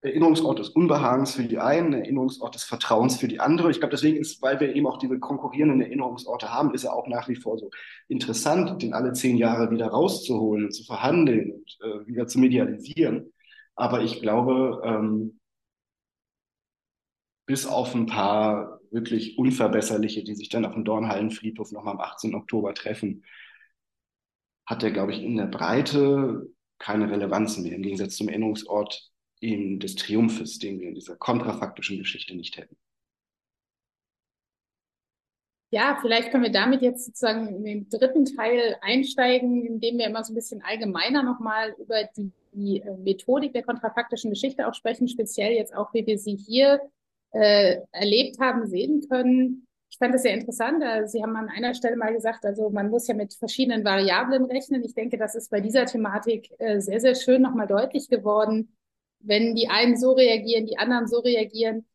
Speaker 4: Erinnerungsort des Unbehagens für die einen, Erinnerungsort des Vertrauens für die andere. Ich glaube, deswegen ist, weil wir eben auch diese konkurrierenden Erinnerungsorte haben, ist er auch nach wie vor so interessant, den alle zehn Jahre wieder rauszuholen und zu verhandeln und äh, wieder zu medialisieren. Aber ich glaube, ähm, bis auf ein paar wirklich unverbesserliche, die sich dann auf dem Dornhallenfriedhof nochmal am 18. Oktober treffen, hat er, glaube ich, in der Breite keine Relevanz mehr, im Gegensatz zum Erinnerungsort in des Triumphes, den wir in dieser kontrafaktischen Geschichte nicht hätten.
Speaker 2: Ja, vielleicht können wir damit jetzt sozusagen in den dritten Teil einsteigen, indem wir immer so ein bisschen allgemeiner nochmal über die, die äh, Methodik der kontrafaktischen Geschichte auch sprechen, speziell jetzt auch, wie wir sie hier äh, erlebt haben, sehen können. Ich fand das sehr interessant. Also Sie haben an einer Stelle mal gesagt, also man muss ja mit verschiedenen Variablen rechnen. Ich denke, das ist bei dieser Thematik äh, sehr, sehr schön nochmal deutlich geworden, wenn die einen so reagieren, die anderen so reagieren.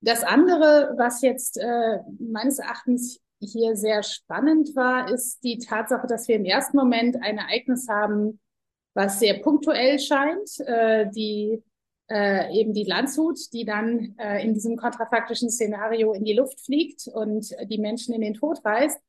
Speaker 2: Das andere, was jetzt äh, meines Erachtens hier sehr spannend war, ist die Tatsache, dass wir im ersten Moment ein Ereignis haben, was sehr punktuell scheint, äh, die äh, eben die Landshut, die dann äh, in diesem kontrafaktischen Szenario in die Luft fliegt und die Menschen in den Tod reißt.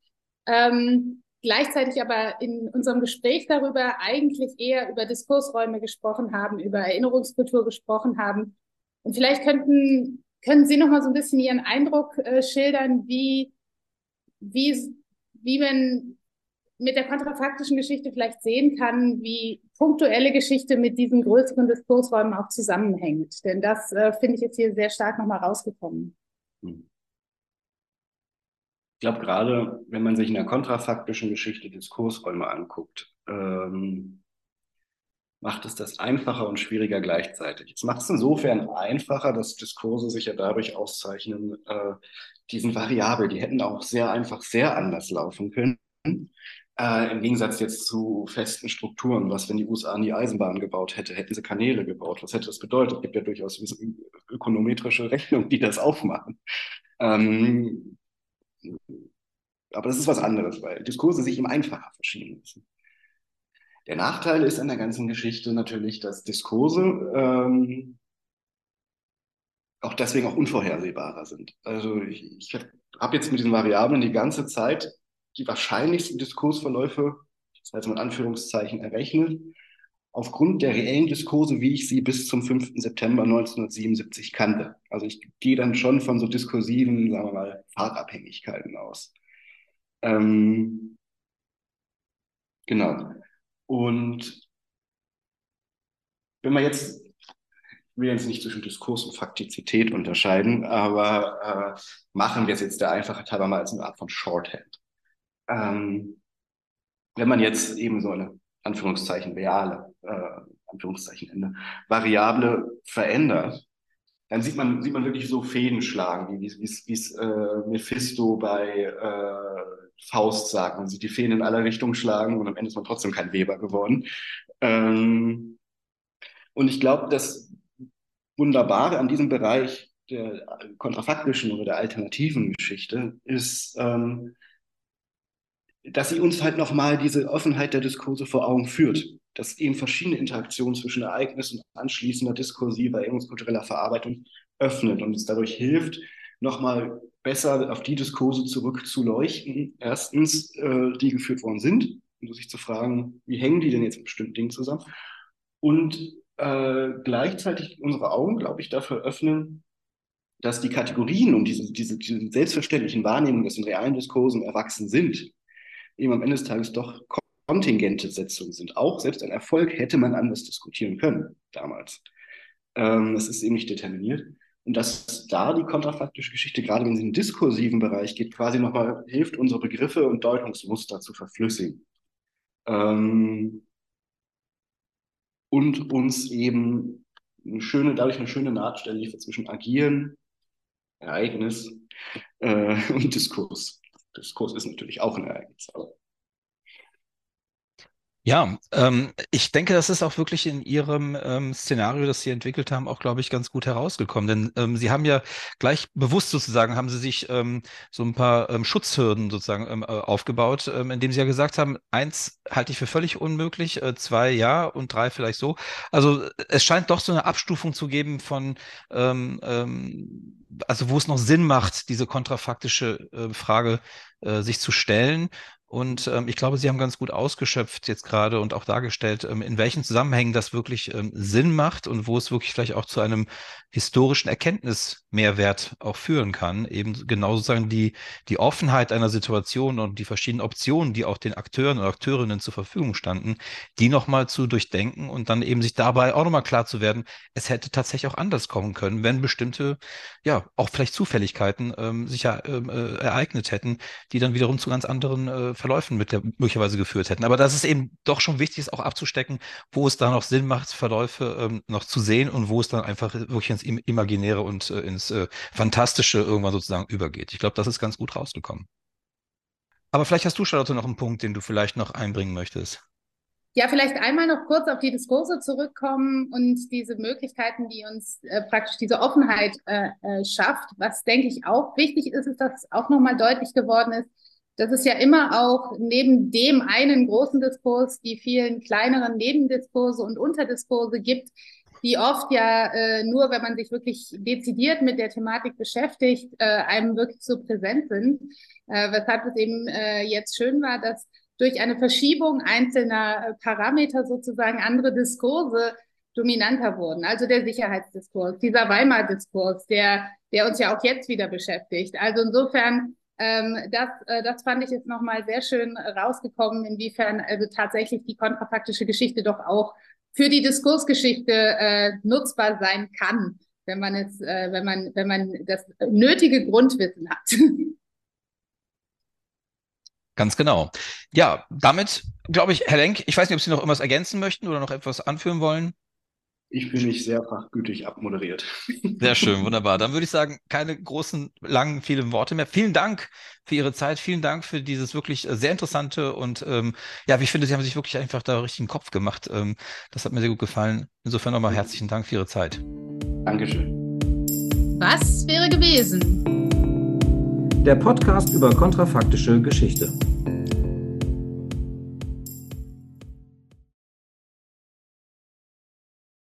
Speaker 2: Ähm, gleichzeitig aber in unserem Gespräch darüber eigentlich eher über Diskursräume gesprochen haben, über Erinnerungskultur gesprochen haben. Und vielleicht könnten, können Sie noch mal so ein bisschen Ihren Eindruck äh, schildern, wie, wie, wie man mit der kontrafaktischen Geschichte vielleicht sehen kann, wie punktuelle Geschichte mit diesen größeren Diskursräumen auch zusammenhängt. Denn das äh, finde ich jetzt hier sehr stark nochmal rausgekommen. Hm.
Speaker 4: Ich glaube, gerade wenn man sich in der kontrafaktischen Geschichte Diskursräume anguckt, ähm, macht es das einfacher und schwieriger gleichzeitig. Es macht es insofern einfacher, dass Diskurse sich ja dadurch auszeichnen, äh, die sind die hätten auch sehr einfach sehr anders laufen können. Äh, Im Gegensatz jetzt zu festen Strukturen, was, wenn die USA nie Eisenbahn gebaut hätte, hätten sie Kanäle gebaut. Was hätte das bedeutet? Es gibt ja durchaus ökonometrische Rechnungen, die das aufmachen. Ähm, aber das ist was anderes, weil Diskurse sich ihm einfacher verschieben müssen. Der Nachteil ist an der ganzen Geschichte natürlich, dass Diskurse ähm, auch deswegen auch unvorhersehbarer sind. Also ich, ich habe jetzt mit diesen Variablen die ganze Zeit die wahrscheinlichsten Diskursverläufe, das heißt mit Anführungszeichen, errechnet, aufgrund der reellen Diskurse, wie ich sie bis zum 5. September 1977 kannte. Also ich gehe dann schon von so diskursiven, sagen wir mal, Fahrtabhängigkeiten aus. Ähm, genau. Und wenn man jetzt, ich will jetzt nicht zwischen Diskurs und Faktizität unterscheiden, aber äh, machen wir es jetzt der Einfachheit halber mal als eine Art von Shorthand. Ähm, wenn man jetzt eben so eine Anführungszeichen reale, äh, Anführungszeichen Ende, Variable verändert, dann sieht man, sieht man wirklich so Fäden schlagen, wie es äh, Mephisto bei äh, Faust sagt. Man sieht die Fäden in alle Richtungen schlagen und am Ende ist man trotzdem kein Weber geworden. Ähm, und ich glaube, das Wunderbare an diesem Bereich der kontrafaktischen oder der alternativen Geschichte ist, ähm, dass sie uns halt nochmal diese Offenheit der Diskurse vor Augen führt. Das eben verschiedene Interaktionen zwischen Ereignis und anschließender diskursiver, erinnerungskultureller Verarbeitung öffnet und uns dadurch hilft, nochmal besser auf die Diskurse zurückzuleuchten. Erstens, äh, die geführt worden sind, um sich zu fragen, wie hängen die denn jetzt mit bestimmten Dingen zusammen? Und äh, gleichzeitig unsere Augen, glaube ich, dafür öffnen, dass die Kategorien und diese, diese, diese selbstverständlichen Wahrnehmungen, dass in realen Diskursen erwachsen sind, eben am Ende des Tages doch kontingente Setzungen sind. Auch selbst ein Erfolg hätte man anders diskutieren können damals. Ähm, das ist eben nicht determiniert. Und dass da die kontrafaktische Geschichte, gerade wenn sie in den diskursiven Bereich geht, quasi nochmal hilft, unsere Begriffe und Deutungsmuster zu verflüssigen. Ähm, und uns eben eine schöne, dadurch eine schöne Nahtstelle liefert zwischen Agieren, Ereignis äh, und Diskurs. Diskurs ist natürlich auch ein Ereignis, aber
Speaker 3: ja, ähm, ich denke, das ist auch wirklich in Ihrem ähm, Szenario, das Sie entwickelt haben, auch, glaube ich, ganz gut herausgekommen. Denn ähm, Sie haben ja gleich bewusst sozusagen, haben Sie sich ähm, so ein paar ähm, Schutzhürden sozusagen ähm, äh, aufgebaut, ähm, indem Sie ja gesagt haben, eins halte ich für völlig unmöglich, äh, zwei ja und drei vielleicht so. Also es scheint doch so eine Abstufung zu geben von, ähm, ähm, also wo es noch Sinn macht, diese kontrafaktische äh, Frage äh, sich zu stellen. Und ähm, ich glaube, Sie haben ganz gut ausgeschöpft jetzt gerade und auch dargestellt, ähm, in welchen Zusammenhängen das wirklich ähm, Sinn macht und wo es wirklich vielleicht auch zu einem historischen Erkenntnismehrwert auch führen kann. Eben genau sozusagen die, die Offenheit einer Situation und die verschiedenen Optionen, die auch den Akteuren und Akteurinnen zur Verfügung standen, die nochmal zu durchdenken und dann eben sich dabei auch nochmal klar zu werden, es hätte tatsächlich auch anders kommen können, wenn bestimmte, ja, auch vielleicht Zufälligkeiten ähm, sich ja ähm, äh, ereignet hätten, die dann wiederum zu ganz anderen äh, Verläufen mit der, möglicherweise geführt hätten. Aber dass es eben doch schon wichtig ist, auch abzustecken, wo es da noch Sinn macht, Verläufe ähm, noch zu sehen und wo es dann einfach wirklich ins Imaginäre und äh, ins äh, Fantastische irgendwann sozusagen übergeht. Ich glaube, das ist ganz gut rausgekommen. Aber vielleicht hast du, Charlotte, noch einen Punkt, den du vielleicht noch einbringen möchtest.
Speaker 2: Ja, vielleicht einmal noch kurz auf die Diskurse zurückkommen und diese Möglichkeiten, die uns äh, praktisch diese Offenheit äh, äh, schafft. Was, denke ich, auch wichtig ist, ist, dass auch nochmal deutlich geworden ist, dass es ja immer auch neben dem einen großen Diskurs die vielen kleineren Nebendiskurse und Unterdiskurse gibt, die oft ja äh, nur, wenn man sich wirklich dezidiert mit der Thematik beschäftigt, äh, einem wirklich so präsent sind. Äh, weshalb es eben äh, jetzt schön war, dass durch eine Verschiebung einzelner äh, Parameter sozusagen andere Diskurse dominanter wurden. Also der Sicherheitsdiskurs, dieser Weimar-Diskurs, der, der uns ja auch jetzt wieder beschäftigt. Also insofern ähm, das, äh, das fand ich jetzt nochmal sehr schön rausgekommen, inwiefern also tatsächlich die kontrafaktische Geschichte doch auch für die Diskursgeschichte äh, nutzbar sein kann, wenn man es, äh, wenn man, wenn man das nötige Grundwissen hat.
Speaker 3: Ganz genau. Ja, damit glaube ich, Herr Lenk, ich weiß nicht, ob Sie noch irgendwas ergänzen möchten oder noch etwas anführen wollen.
Speaker 4: Ich fühle mich sehr fachgütig abmoderiert.
Speaker 3: Sehr schön, wunderbar. Dann würde ich sagen, keine großen, langen, vielen Worte mehr. Vielen Dank für Ihre Zeit. Vielen Dank für dieses wirklich äh, sehr interessante und ähm, ja, wie ich finde, Sie haben sich wirklich einfach da richtig einen Kopf gemacht. Ähm, das hat mir sehr gut gefallen. Insofern nochmal herzlichen Dank für Ihre Zeit.
Speaker 4: Dankeschön.
Speaker 2: Was wäre gewesen?
Speaker 1: Der Podcast über kontrafaktische Geschichte.